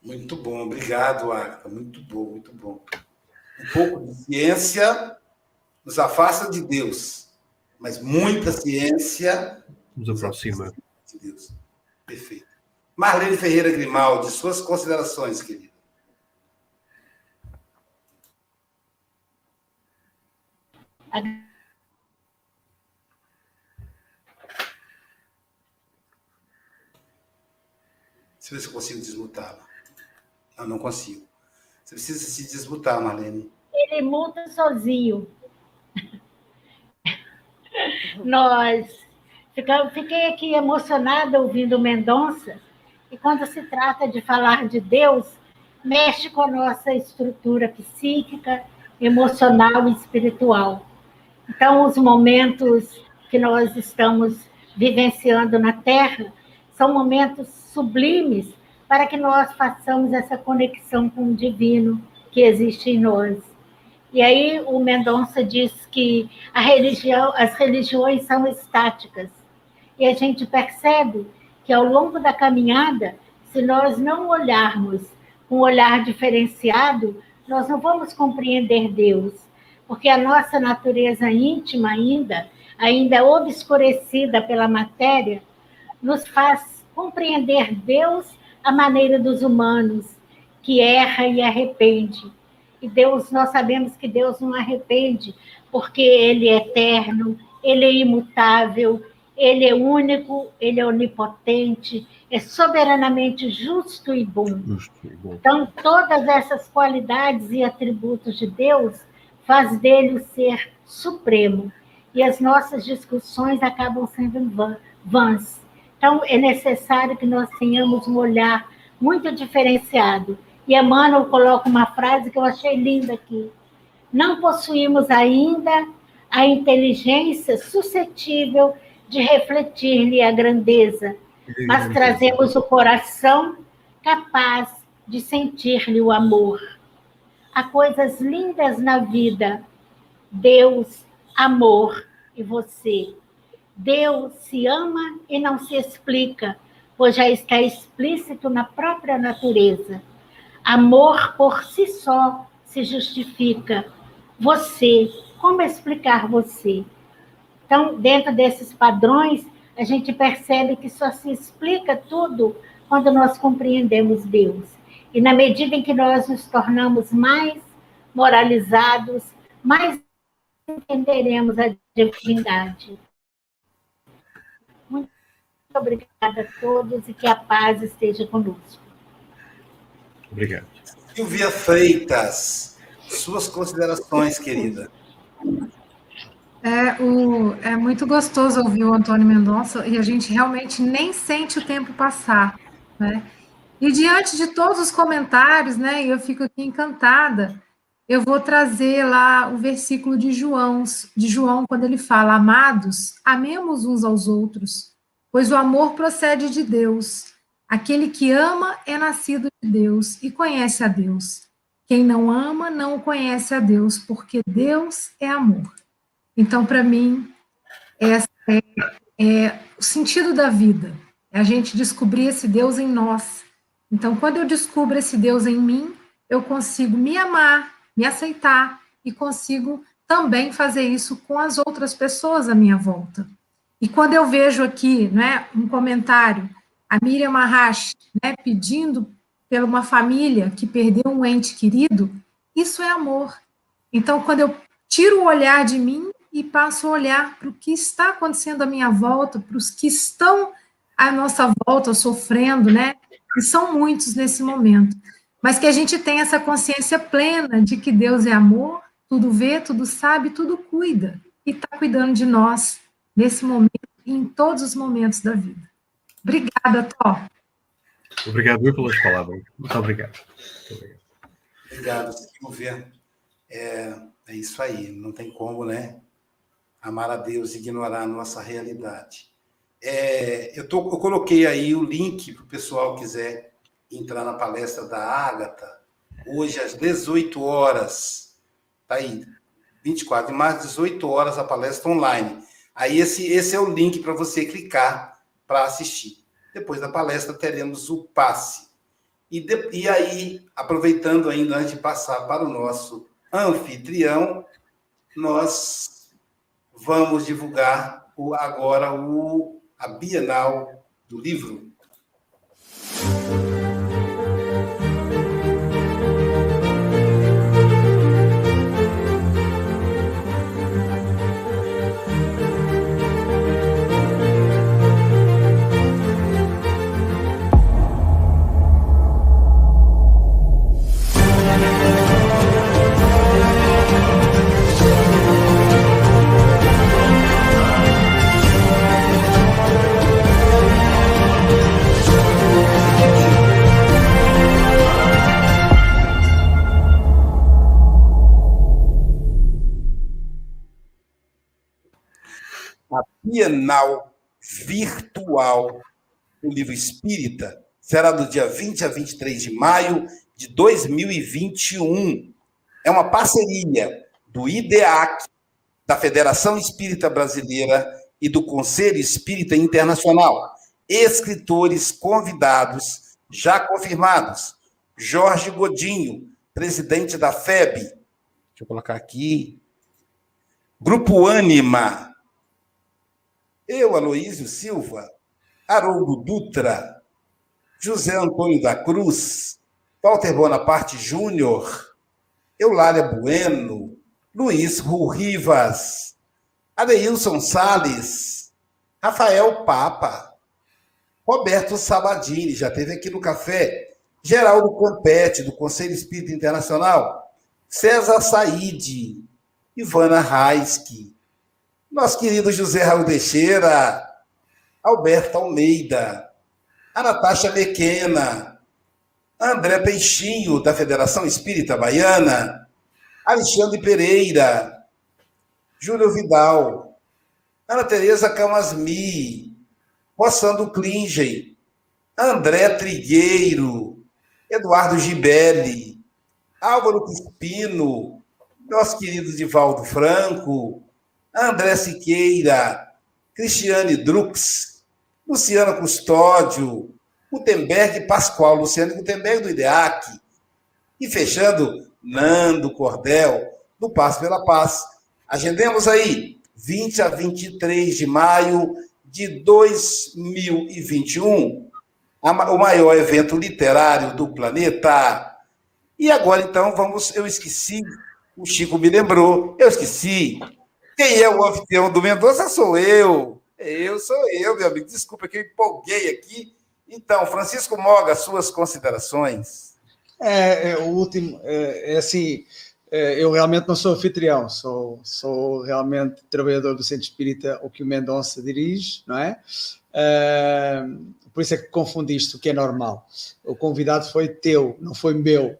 Muito bom, obrigado, Arca. Muito bom, muito bom. Um pouco de ciência nos afasta de Deus, mas muita ciência nos aproxima de Deus. Perfeito. Marlene Ferreira Grimaldi, suas considerações, querida. Deixa eu ver se eu consigo desmutá-la. Não, não consigo. Você precisa se desmutar, Marlene. Ele muta sozinho. Nós fiquei aqui emocionada ouvindo Mendonça, e quando se trata de falar de Deus, mexe com a nossa estrutura psíquica, emocional e espiritual. Então, os momentos que nós estamos vivenciando na Terra são momentos sublimes para que nós façamos essa conexão com o divino que existe em nós. E aí o Mendonça diz que a religião, as religiões são estáticas. E a gente percebe que ao longo da caminhada, se nós não olharmos com um olhar diferenciado, nós não vamos compreender Deus, porque a nossa natureza íntima ainda, ainda obscurecida pela matéria, nos faz compreender Deus à maneira dos humanos, que erra e arrepende. E Deus, nós sabemos que Deus não arrepende, porque Ele é eterno, Ele é imutável, Ele é único, Ele é onipotente, é soberanamente justo e bom. Justo e bom. Então, todas essas qualidades e atributos de Deus faz dele o ser supremo. E as nossas discussões acabam sendo vãs. Então, é necessário que nós tenhamos um olhar muito diferenciado. E Emmanuel coloca uma frase que eu achei linda aqui. Não possuímos ainda a inteligência suscetível de refletir-lhe a grandeza, mas trazemos o coração capaz de sentir-lhe o amor. Há coisas lindas na vida. Deus, amor e você. Deus se ama e não se explica, pois já está explícito na própria natureza. Amor por si só se justifica. Você, como explicar você? Então, dentro desses padrões, a gente percebe que só se explica tudo quando nós compreendemos Deus. E na medida em que nós nos tornamos mais moralizados, mais entenderemos a divindade. Muito obrigada a todos e que a paz esteja conosco. Obrigado. Silvia Freitas, suas considerações, querida. É, o, é muito gostoso ouvir o Antônio Mendonça e a gente realmente nem sente o tempo passar, né? E diante de todos os comentários, né, eu fico aqui encantada, eu vou trazer lá o versículo de João, de João, quando ele fala: Amados, amemos uns aos outros, pois o amor procede de Deus. Aquele que ama é nascido de Deus e conhece a Deus. Quem não ama não conhece a Deus, porque Deus é amor. Então, para mim, esse é, é o sentido da vida. É a gente descobrir esse Deus em nós. Então, quando eu descubro esse Deus em mim, eu consigo me amar, me aceitar e consigo também fazer isso com as outras pessoas à minha volta. E quando eu vejo aqui, né, um comentário, a Miriam Mahash, né, pedindo por uma família que perdeu um ente querido, isso é amor. Então, quando eu tiro o olhar de mim e passo a olhar para o que está acontecendo à minha volta, para os que estão à nossa volta sofrendo, né? E são muitos nesse momento. Mas que a gente tenha essa consciência plena de que Deus é amor, tudo vê, tudo sabe, tudo cuida. E está cuidando de nós nesse momento e em todos os momentos da vida. Obrigada, Tó. Obrigado eu pelas palavras. Muito obrigado. Muito obrigado. Obrigado, Silvia. É, é isso aí, não tem como, né? amar a Deus e ignorar a nossa realidade. É, eu, tô, eu coloquei aí o link para o pessoal quiser entrar na palestra da Ágata, hoje às 18 horas. Tá aí, 24, mais 18 horas a palestra online. Aí esse, esse é o link para você clicar para assistir. Depois da palestra teremos o passe. E, de, e aí, aproveitando ainda antes de passar para o nosso anfitrião, nós vamos divulgar o, agora o, a Bienal do Livro. Bienal Virtual do Livro Espírita será do dia 20 a 23 de maio de 2021. É uma parceria do IDEAC, da Federação Espírita Brasileira e do Conselho Espírita Internacional. Escritores convidados já confirmados: Jorge Godinho, presidente da FEB. Deixa eu colocar aqui. Grupo Ânima, eu, Aloísio Silva, Haroldo Dutra, José Antônio da Cruz, Walter Bonaparte Júnior, Eulália Bueno, Luiz Rivas, Adeilson Sales, Rafael Papa, Roberto Sabadini, já teve aqui no café, Geraldo Campete, do Conselho Espírita Internacional, César Said, Ivana Raiski, nosso querido José Raul Teixeira, Alberto Almeida, a Natasha Mequena, André Peixinho, da Federação Espírita Baiana, Alexandre Pereira, Júlio Vidal, Ana Tereza Camasmi, Roçando Klingen, André Trigueiro, Eduardo Gibelli, Álvaro Crispino, nosso querido Divaldo Franco, André Siqueira, Cristiane Drux, Luciana Custódio, Gutenberg Pascoal, Luciano Gutenberg do IDEAC, e fechando, Nando Cordel, do Passo pela Paz. Agendemos aí, 20 a 23 de maio de 2021, o maior evento literário do planeta. E agora, então, vamos. Eu esqueci, o Chico me lembrou, eu esqueci. Quem é o anfitrião do Mendonça sou eu. Eu sou eu, meu amigo. Desculpa que eu empolguei aqui. Então, Francisco Moga, suas considerações. É, é o último, é, é assim, é, eu realmente não sou anfitrião, sou, sou realmente trabalhador do Centro Espírita, o que o Mendonça dirige, não é? é por isso é que confundiste, o que é normal. O convidado foi teu, não foi meu.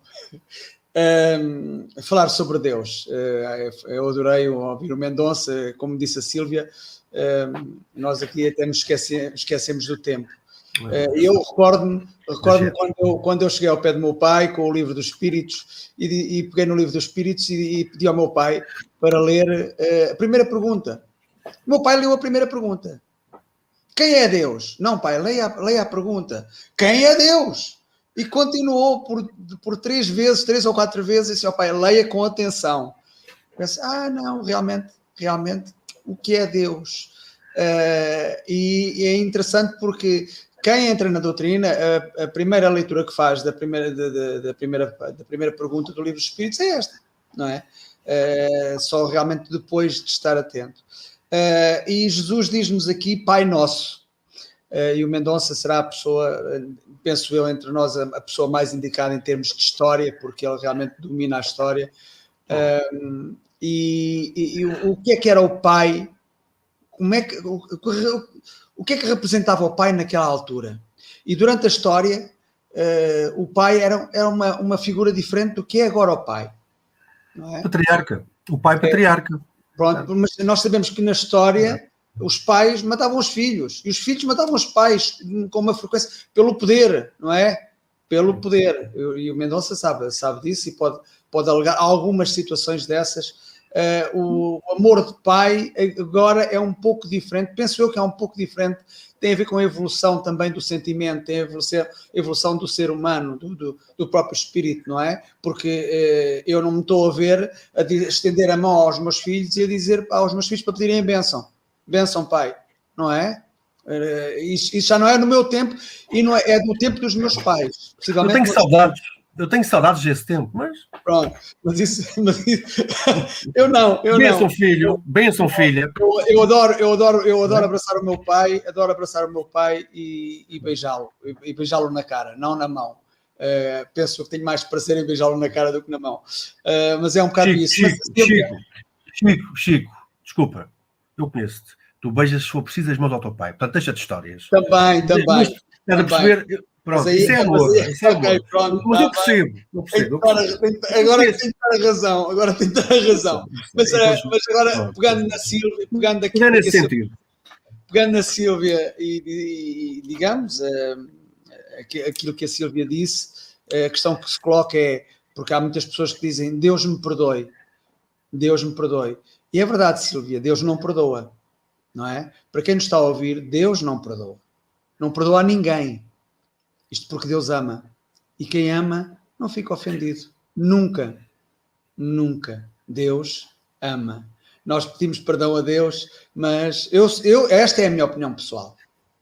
Falar sobre Deus. Uh, eu adorei ouvir o Mendonça, como disse a Sílvia, nós aqui até nos esquece, esquecemos do tempo. Uh, eu recordo-me recordo quando, eu, quando eu cheguei ao pé do meu pai com o livro dos Espíritos e, e peguei no livro dos Espíritos e, e, pedi ao meu pai para ler uh, a primeira pergunta. O meu pai leu a primeira pergunta. Quem é Deus? Não, pai, leia, leia a pergunta. Quem é Deus? E continuou por, por três vezes, três ou quatro vezes, e disse ao pai, leia com atenção. Pensei, ah, não, realmente, realmente, o que é Deus? Uh, e, e, é interessante porque quem entra na doutrina, a, a primeira leitura que faz da primeira, da, da, da, primeira, da primeira pergunta do livro dos Espíritos é esta, não é? Uh, só realmente depois de estar atento. Uh, e Jesus diz-nos aqui Pai Nosso. Uh, e o Mendonça será a pessoa, penso eu, entre nós, a, pessoa mais indicada em termos de história, porque ele realmente domina a história. Uh, e, e, e, o que é que era o pai? Como é que, o, o que é que representava o pai naquela altura? E durante a história, o pai era, era uma, uma figura diferente do que é agora o pai. É? Patriarca. O pai é. patriarca. Pronto, mas nós sabemos que na história os pais matavam os filhos e os filhos matavam os pais com uma frequência pelo poder, não é? Pelo poder. E o Mendonça sabe, sabe disso e pode, pode alegar algumas situações dessas. Uh, o amor de pai agora é um pouco diferente, penso eu que é um pouco diferente tem a ver com a evolução também do sentimento, tem a evolução, evolução do ser humano, do, do, do, próprio espírito, não é? Porque eh, eu não me estou a ver a estender a mão aos meus filhos e a dizer aos meus filhos para pedirem a bênção. Bênção, pai, não é? Eh, isso, isso, já não é no meu tempo e não é, é do tempo dos meus pais. Eu tenho saudades eu tenho saudades desse tempo, mas. Pronto, mas isso. Mas isso eu não, eu benção, não. filho, benção, filha. Eu, eu, adoro, eu adoro, eu adoro abraçar o meu pai, adoro abraçar o meu pai e, e beijá-lo, e, e beijá-lo na cara, não na mão. Uh, penso que tenho mais prazer em beijá-lo na cara do que na mão. Uh, mas é um bocado Chico, isso. Chico, mas, Chico, Chico, Chico, desculpa, eu conheço-te. Tu beijas se for preciso as mãos ao teu pai. Portanto, deixa de histórias. Também, também. Estás a perceber? Pronto, aí, isso é amor. Aí, isso é amor. Okay, pronto, mas eu percebo. Eu percebo, eu percebo. Agora tem que dar a razão. Agora tem a razão. Mas, eh, mas agora, pronto, pegando na Silvia, pegando aqui. Pegando nesse sentido. Pegando na Silvia e, e, e digamos, uh, aquilo que a Silvia disse, uh, a questão que se coloca é, porque há muitas pessoas que dizem, Deus me perdoe. Deus me perdoe. E é verdade, Silvia, Deus não perdoa. Não é? Para quem nos está a ouvir, Deus não perdoa. Não perdoa a ninguém isto porque Deus ama. E quem ama não fica ofendido. Nunca, nunca. Deus ama. Nós pedimos perdão a Deus, mas eu, eu, esta é a minha opinião pessoal.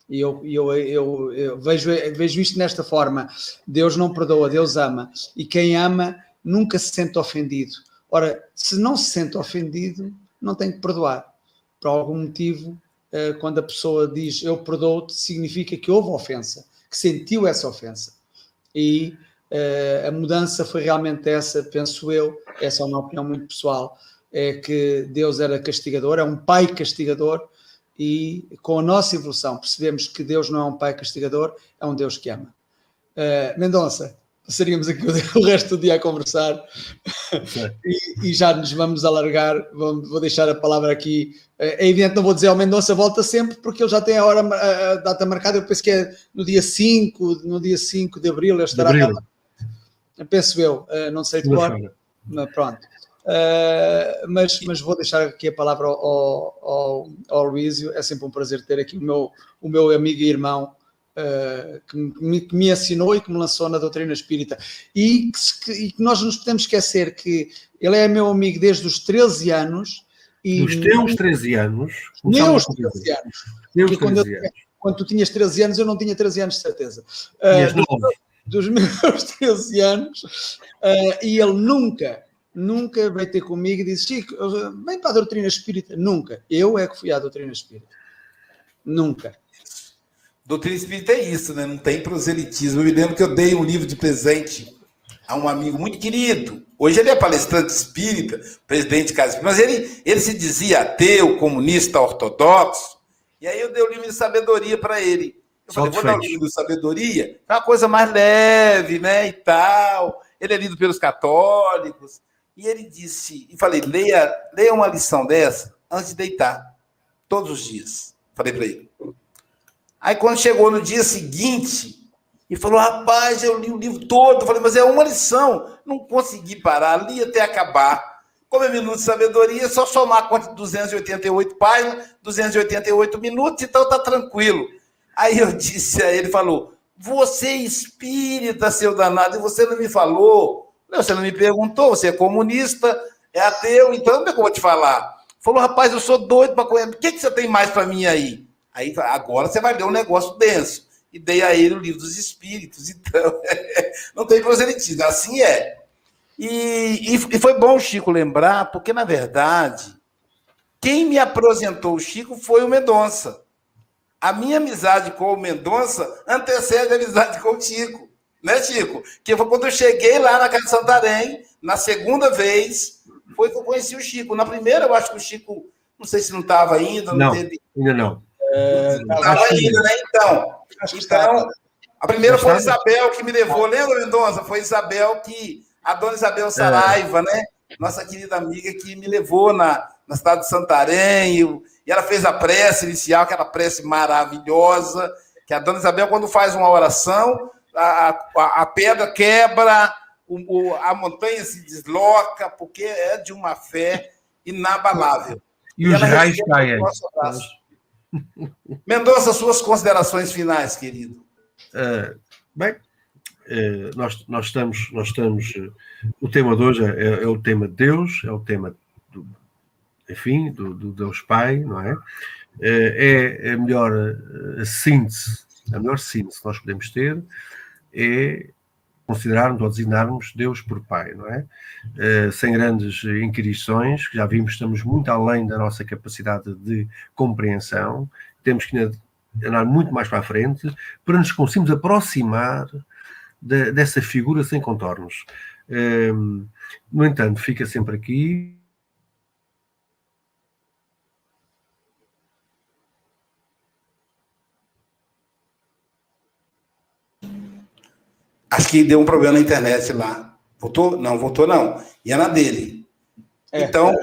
E eu, eu, eu, eu, vejo, vejo isto nesta forma: Deus não perdoa, Deus ama. E quem ama nunca se sente ofendido. Ora, se não se sente ofendido, não tem que perdoar. Por algum motivo, eh, quando a pessoa diz eu perdoo-te, significa que houve ofensa, que sentiu essa ofensa. E uh, a mudança foi realmente essa, penso eu, essa é uma opinião muito pessoal, é que Deus era castigador, é um pai castigador, e com a nossa evolução percebemos que Deus não é um pai castigador, é um Deus que ama. Uh, Mendonça, passaríamos aqui o resto do dia a conversar e, e, já nos vamos alargar. Vou, vou, deixar a palavra aqui. Eh, é evidente, não vou dizer ao Mendonça volta sempre, porque ele já tem a hora, a data marcada. Eu penso que é no dia 5, no dia 5 de abril. Ele estará de abril. Cá, penso eu, eh, não sei de qual, mas pronto. Uh, mas, mas vou deixar aqui a palavra ao, ao, ao Luísio. É sempre um prazer ter aqui o meu, o meu amigo e irmão uh, que, me, que, me, ensinou e que me lançou na doutrina espírita. E que, e que, nós nos podemos esquecer que ele é meu amigo desde os 13 anos. E Dos teus 13 anos? Meus 13 anos. Meus 13 anos. Eu, quando tu tinhas 13 anos, eu não tinha 13 anos de certeza. Uh, dos, dos meus 13 anos, uh, e ele nunca nunca veio ter comigo e disse: Chico, vem para a doutrina espírita. Nunca. Eu é que fui à doutrina espírita. Nunca. Doutrina espírita é isso, né? Não tem proselitismo. Eu me lembro que eu dei um livro de presente a um amigo muito querido. Hoje ele é palestrante espírita, presidente de casa, mas ele, ele se dizia ateu, comunista, ortodoxo. E aí eu dei o livro de sabedoria para ele. Eu falei, vou dar o livro de sabedoria, é uma coisa mais leve, né? E tal. Ele é lido pelos católicos. E ele disse, e falei, leia, leia uma lição dessa antes de deitar, todos os dias. Falei para ele. Aí quando chegou no dia seguinte, e falou, rapaz, eu li o livro todo. falei, mas é uma lição. Não consegui parar, li até acabar. Como é minuto de sabedoria, é só somar de 288 páginas, 288 minutos, então tá tranquilo. Aí eu disse a ele, falou, você é espírita, seu danado, e você não me falou não, você não me perguntou, você é comunista, é ateu, então como é que eu vou te falar? Falou, rapaz, eu sou doido para comer. O que, que você tem mais para mim aí? Aí agora você vai ler um negócio denso. E dei a ele o livro dos espíritos. Então, não tem proselitismo, assim é. E, e, foi bom o Chico lembrar, porque, na verdade, quem me apresentou o Chico foi o Mendonça. A minha amizade com o Mendonça antecede a amizade com o Chico né, Chico? Que foi quando eu cheguei lá na Casa de Santarém, na segunda vez, foi que eu conheci o Chico. Na primeira, eu acho que o Chico, não sei se não estava ainda, não, não teve... ainda não. Estava é, ainda, né? Então, então a primeira foi Isabel que me levou, lembra, Mendonça? Foi Isabel que, a dona Isabel Saraiva, é. né? Nossa querida amiga que me levou na, na cidade de Santarém, e, e ela fez a prece inicial, aquela prece maravilhosa, que a dona Isabel, quando faz uma oração, a, a, a pedra quebra, o, o, a montanha se desloca, porque é de uma fé inabalável. E, e os raios caem. Mendonça, suas considerações finais, querido. Uh, bem, uh, nós, nós estamos, nós estamos uh, o tema de hoje é, é, o tema de Deus, é o tema, do, enfim, do, do Deus Pai, não é? é a melhor síntese, a melhor síntese que nós podemos ter é considerarmos ou designarmos Deus por Pai, não é? Uh, sem grandes inquirições, que já vimos estamos muito além da nossa capacidade de compreensão, temos que andar muito mais para a frente para nos conseguirmos aproximar de, dessa figura sem contornos. Uh, no entanto, fica sempre aqui Acho que deu um problema na internet lá. Voltou? Não, voltou não. E é na dele. É, então,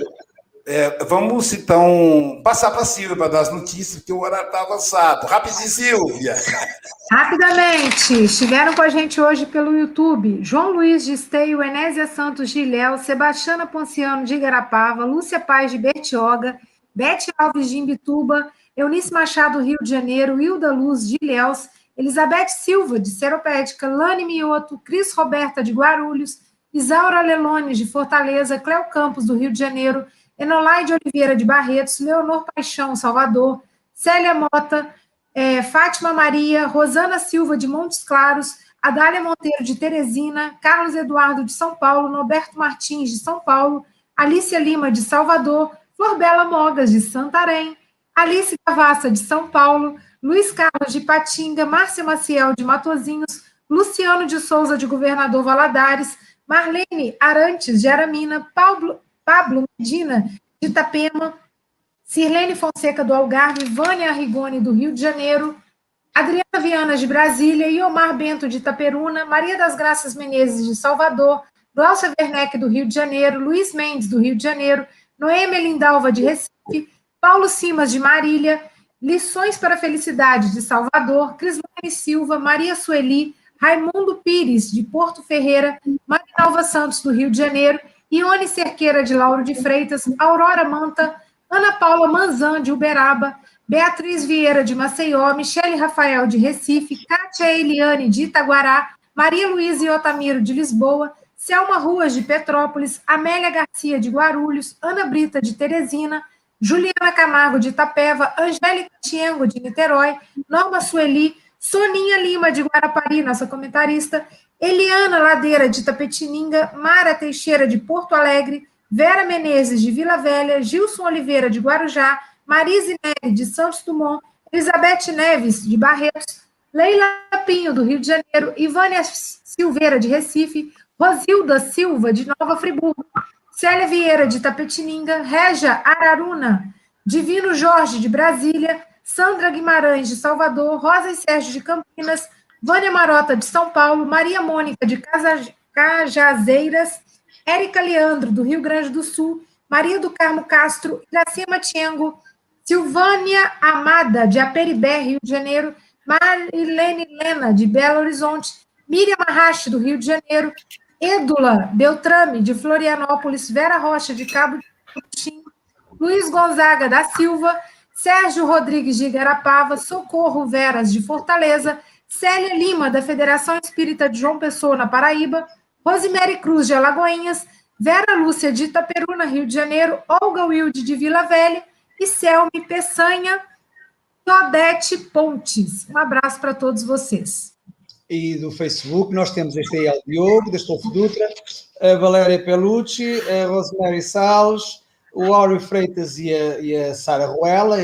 é, vamos então passar para a Silvia para dar as notícias, porque o horário está avançado. Rapidinho, Silvia. Rapidamente, estiveram com a gente hoje pelo YouTube João Luiz de Esteio, Enésia Santos de Ilhéu, Sebastiana Ponciano de Igarapava, Lúcia Paz de Bertioga, Bete Alves de Imbituba, Eunice Machado, Rio de Janeiro, Hilda Luz de Ilhéus, Elizabeth Silva, de Seropédica, Lani Mioto, Cris Roberta, de Guarulhos, Isaura Lelone, de Fortaleza, Cléo Campos, do Rio de Janeiro, Enolaide Oliveira, de Barretos, Leonor Paixão, Salvador, Célia Mota, é, Fátima Maria, Rosana Silva de Montes Claros, Adália Monteiro de Teresina, Carlos Eduardo de São Paulo, Norberto Martins de São Paulo, Alicia Lima de Salvador, Florbela Mogas de Santarém, Alice Cavassa de São Paulo, Luiz Carlos de Patinga, Márcia Maciel de Matozinhos, Luciano de Souza de Governador Valadares, Marlene Arantes de Aramina, Pablo, Pablo Medina de Itapema, Sirlene Fonseca do Algarve, Vânia Arrigoni do Rio de Janeiro, Adriana Viana de Brasília, Iomar Bento de Itaperuna, Maria das Graças Menezes de Salvador, Glaucia Werneck do Rio de Janeiro, Luiz Mendes do Rio de Janeiro, Noêmia Lindalva de Recife, Paulo Simas de Marília, Lições para a Felicidade de Salvador, Crislane Silva, Maria Sueli, Raimundo Pires de Porto Ferreira, Marinalva Santos do Rio de Janeiro, Ione Cerqueira de Lauro de Freitas, Aurora Manta, Ana Paula Manzan de Uberaba, Beatriz Vieira de Maceió, Michele Rafael de Recife, Kátia Eliane de Itaguará, Maria Luísa e Otamiro de Lisboa, Selma Ruas de Petrópolis, Amélia Garcia de Guarulhos, Ana Brita de Teresina, Juliana Camargo de Itapeva, Angélica Tiengo de Niterói, Norma Sueli, Soninha Lima de Guarapari, nossa comentarista, Eliana Ladeira de Tapetininga, Mara Teixeira de Porto Alegre, Vera Menezes de Vila Velha, Gilson Oliveira de Guarujá, Marise Neri de Santos Dumont, Elizabeth Neves de Barretos, Leila Pinho do Rio de Janeiro, Ivânia Silveira de Recife, Rosilda Silva, de Nova Friburgo, Célia Vieira, de Tapetininga, Regia Araruna, Divino Jorge, de Brasília, Sandra Guimarães, de Salvador, Rosa e Sérgio, de Campinas, Vânia Marota, de São Paulo, Maria Mônica, de Cajazeiras, Érica Leandro, do Rio Grande do Sul, Maria do Carmo Castro, Iracema Tiengo, Silvânia Amada, de Aperibé, Rio de Janeiro, Marilene Lena, de Belo Horizonte, Miriam Arrache, do Rio de Janeiro, Edula Beltrame, de Florianópolis, Vera Rocha, de Cabo de Coutinho, Luiz Gonzaga da Silva, Sérgio Rodrigues de Igarapava, Socorro Veras, de Fortaleza, Célia Lima, da Federação Espírita de João Pessoa, na Paraíba, Rosemary Cruz, de Alagoinhas, Vera Lúcia, de Itaperuna, Rio de Janeiro, Olga Wilde, de Vila Velha, e Selmi Peçanha, e Odete Pontes. Um abraço para todos vocês e do Facebook. Nós temos este aí, o Diogo, da Estofo Dutra, a Valéria Pelucci, a Rosemary Salles, o Áureo Freitas e a, e a Sara Ruela,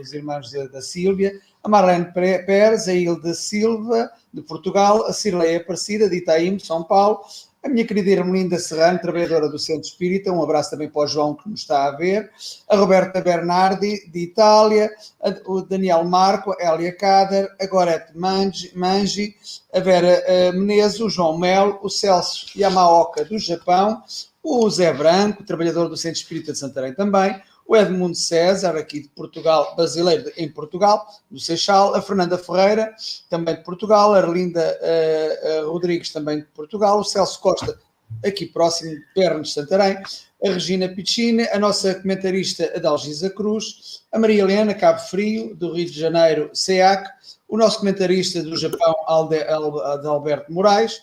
os irmãos da, Sílvia, a Marlene Pérez, a Hilda Silva, de Portugal, a Cirleia Aparecida, de Itaim, São Paulo, a minha querida Irmelinda Serrano, trabalhadora do Centro Espírita, um abraço também para o João que nos está a ver, a Roberta Bernardi, de Itália, a, o Daniel Marco, a Elia Cader, a Gorete Mangi, a Vera uh, Menezes, o João Melo, o Celso Yamaoka, do Japão, o Zé Branco, trabalhador do Centro Espírita de Santarém também, o Edmundo César, aqui de Portugal, brasileiro em Portugal, do Seixal, a Fernanda Ferreira, também de Portugal, a Arlinda uh, uh, Rodrigues, também de Portugal, o Celso Costa, aqui próximo de Pernes, Santarém, a Regina Piccini, a nossa comentarista Adalgisa Cruz, a Maria Helena Cabo Frio, do Rio de Janeiro, SEAC, o nosso comentarista do Japão, Adalberto Moraes,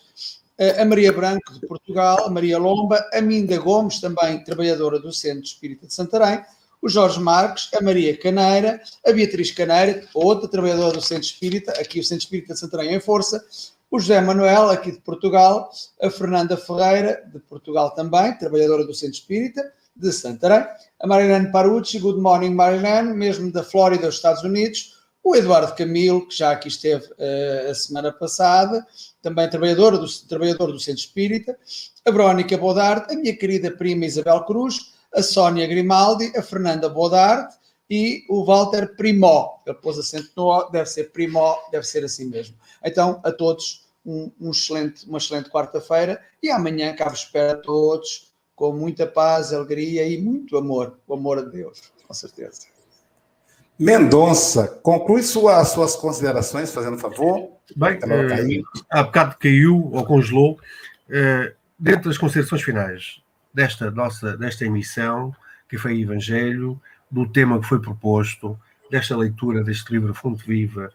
a Maria Branco, de Portugal, a Maria Lomba, a Minda Gomes, também trabalhadora do Centro Espírita de Santarém, o Jorge Marques, a Maria Caneira, a Beatriz Caneira, outra trabalhadora do Centro Espírita, aqui o Centro Espírita de Santarém em força, o José Manuel, aqui de Portugal, a Fernanda Ferreira, de Portugal também, trabalhadora do Centro Espírita de Santarém, a Marilene Parucci, Good Morning Marilene, mesmo da Flórida, dos Estados Unidos, o Eduardo Camilo, que já aqui esteve uh, a semana passada, também trabalhador do, trabalhador do Centro Espírita, a Verónica Bodarte, a minha querida prima Isabel Cruz, a Sónia Grimaldi, a Fernanda Bodarte e o Walter Primó. Ele pôs acento no O, deve ser Primó, deve ser assim mesmo. Então, a todos, um, um excelente, uma excelente quarta-feira e amanhã cá vos espero a todos com muita paz, alegria e muito amor, o amor a Deus, com certeza. Mendonça, conclui sua, suas considerações, fazendo favor. Bem, eh, há bocado caiu ou congelou. Eh, dentro das considerações finais, desta nossa desta emissão, que foi Evangelho, do tema que foi proposto, desta leitura deste livro Fonte Viva,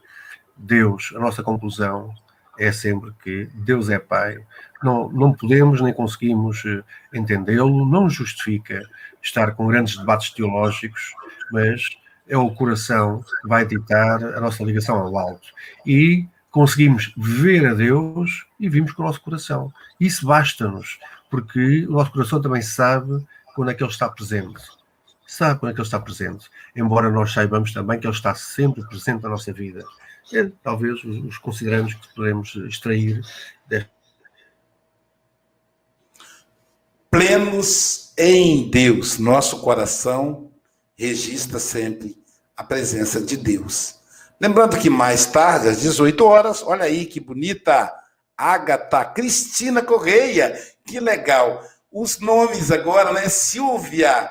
Deus, a nossa conclusão é sempre que Deus é Pai. Não, não podemos nem conseguimos eh, entendê-lo, não justifica estar com grandes debates teológicos, mas é o coração que vai ditar a nossa ligação ao alto. E conseguimos ver a Deus e vimos com o nosso coração. Isso basta-nos, porque o nosso coração também sabe quando é que Ele está presente. Sabe quando é que Ele está presente. Embora nós saibamos também que Ele está sempre presente na nossa vida. É, talvez os consideramos que podemos extrair desta. Plenos em Deus, nosso coração registra sempre a presença de Deus. Lembrando que mais tarde, às 18 horas, olha aí que bonita, Agatha Cristina Correia, que legal. Os nomes agora, né? Silvia,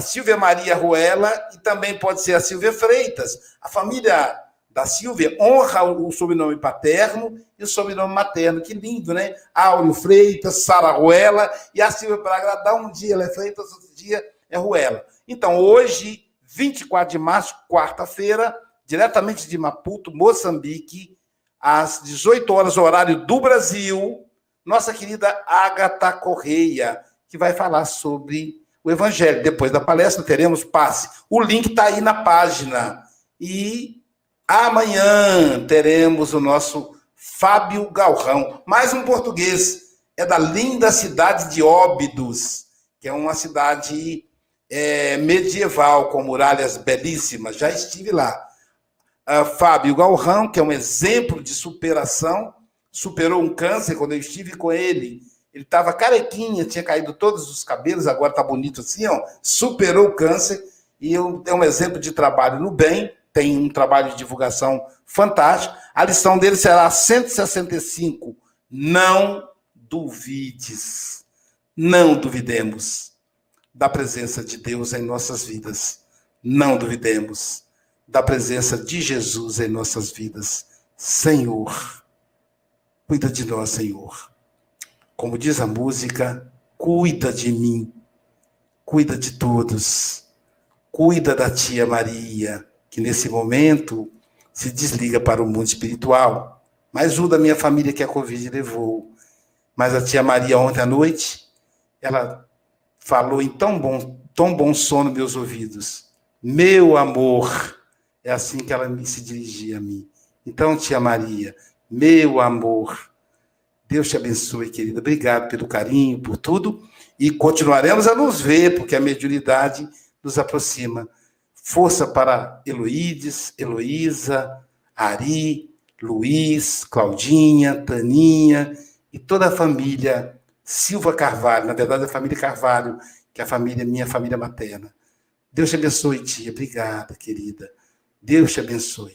Silvia Maria Ruela e também pode ser a Silvia Freitas. A família da Silvia honra o sobrenome paterno e o sobrenome materno. Que lindo, né? Áureo Freitas, Sara Ruela e a Silvia para agradar. Um dia ela é Freitas, outro dia é Ruela. Então, hoje, 24 de março, quarta-feira, diretamente de Maputo, Moçambique, às 18 horas, horário do Brasil, nossa querida Agatha Correia, que vai falar sobre o Evangelho. Depois da palestra, teremos passe. O link está aí na página. E amanhã teremos o nosso Fábio Galrão, mais um português. É da linda cidade de Óbidos, que é uma cidade é, medieval, com muralhas belíssimas. Já estive lá. Uh, Fábio Galrão, que é um exemplo de superação, superou um câncer quando eu estive com ele. Ele estava carequinha, tinha caído todos os cabelos, agora está bonito assim, ó. Superou o câncer e eu, é um exemplo de trabalho no bem. Tem um trabalho de divulgação fantástico. A lição dele será 165. Não duvides. Não duvidemos da presença de Deus em nossas vidas. Não duvidemos da presença de Jesus em nossas vidas. Senhor, cuida de nós, Senhor. Como diz a música, cuida de mim, cuida de todos. Cuida da tia Maria, que nesse momento se desliga para o mundo espiritual. Mais um da minha família que a Covid levou. Mas a tia Maria, ontem à noite, ela falou em tão bom, tão bom sono meus ouvidos. Meu amor, é assim que ela se dirigia a mim. Então, tia Maria, meu amor, Deus te abençoe, querida. Obrigado pelo carinho, por tudo. E continuaremos a nos ver, porque a mediunidade nos aproxima. Força para Heloídes, Heloísa, Ari, Luiz, Claudinha, Taninha e toda a família Silva Carvalho, na verdade a família Carvalho, que é a família minha família materna. Deus te abençoe, tia. Obrigada, querida. Deus te abençoe.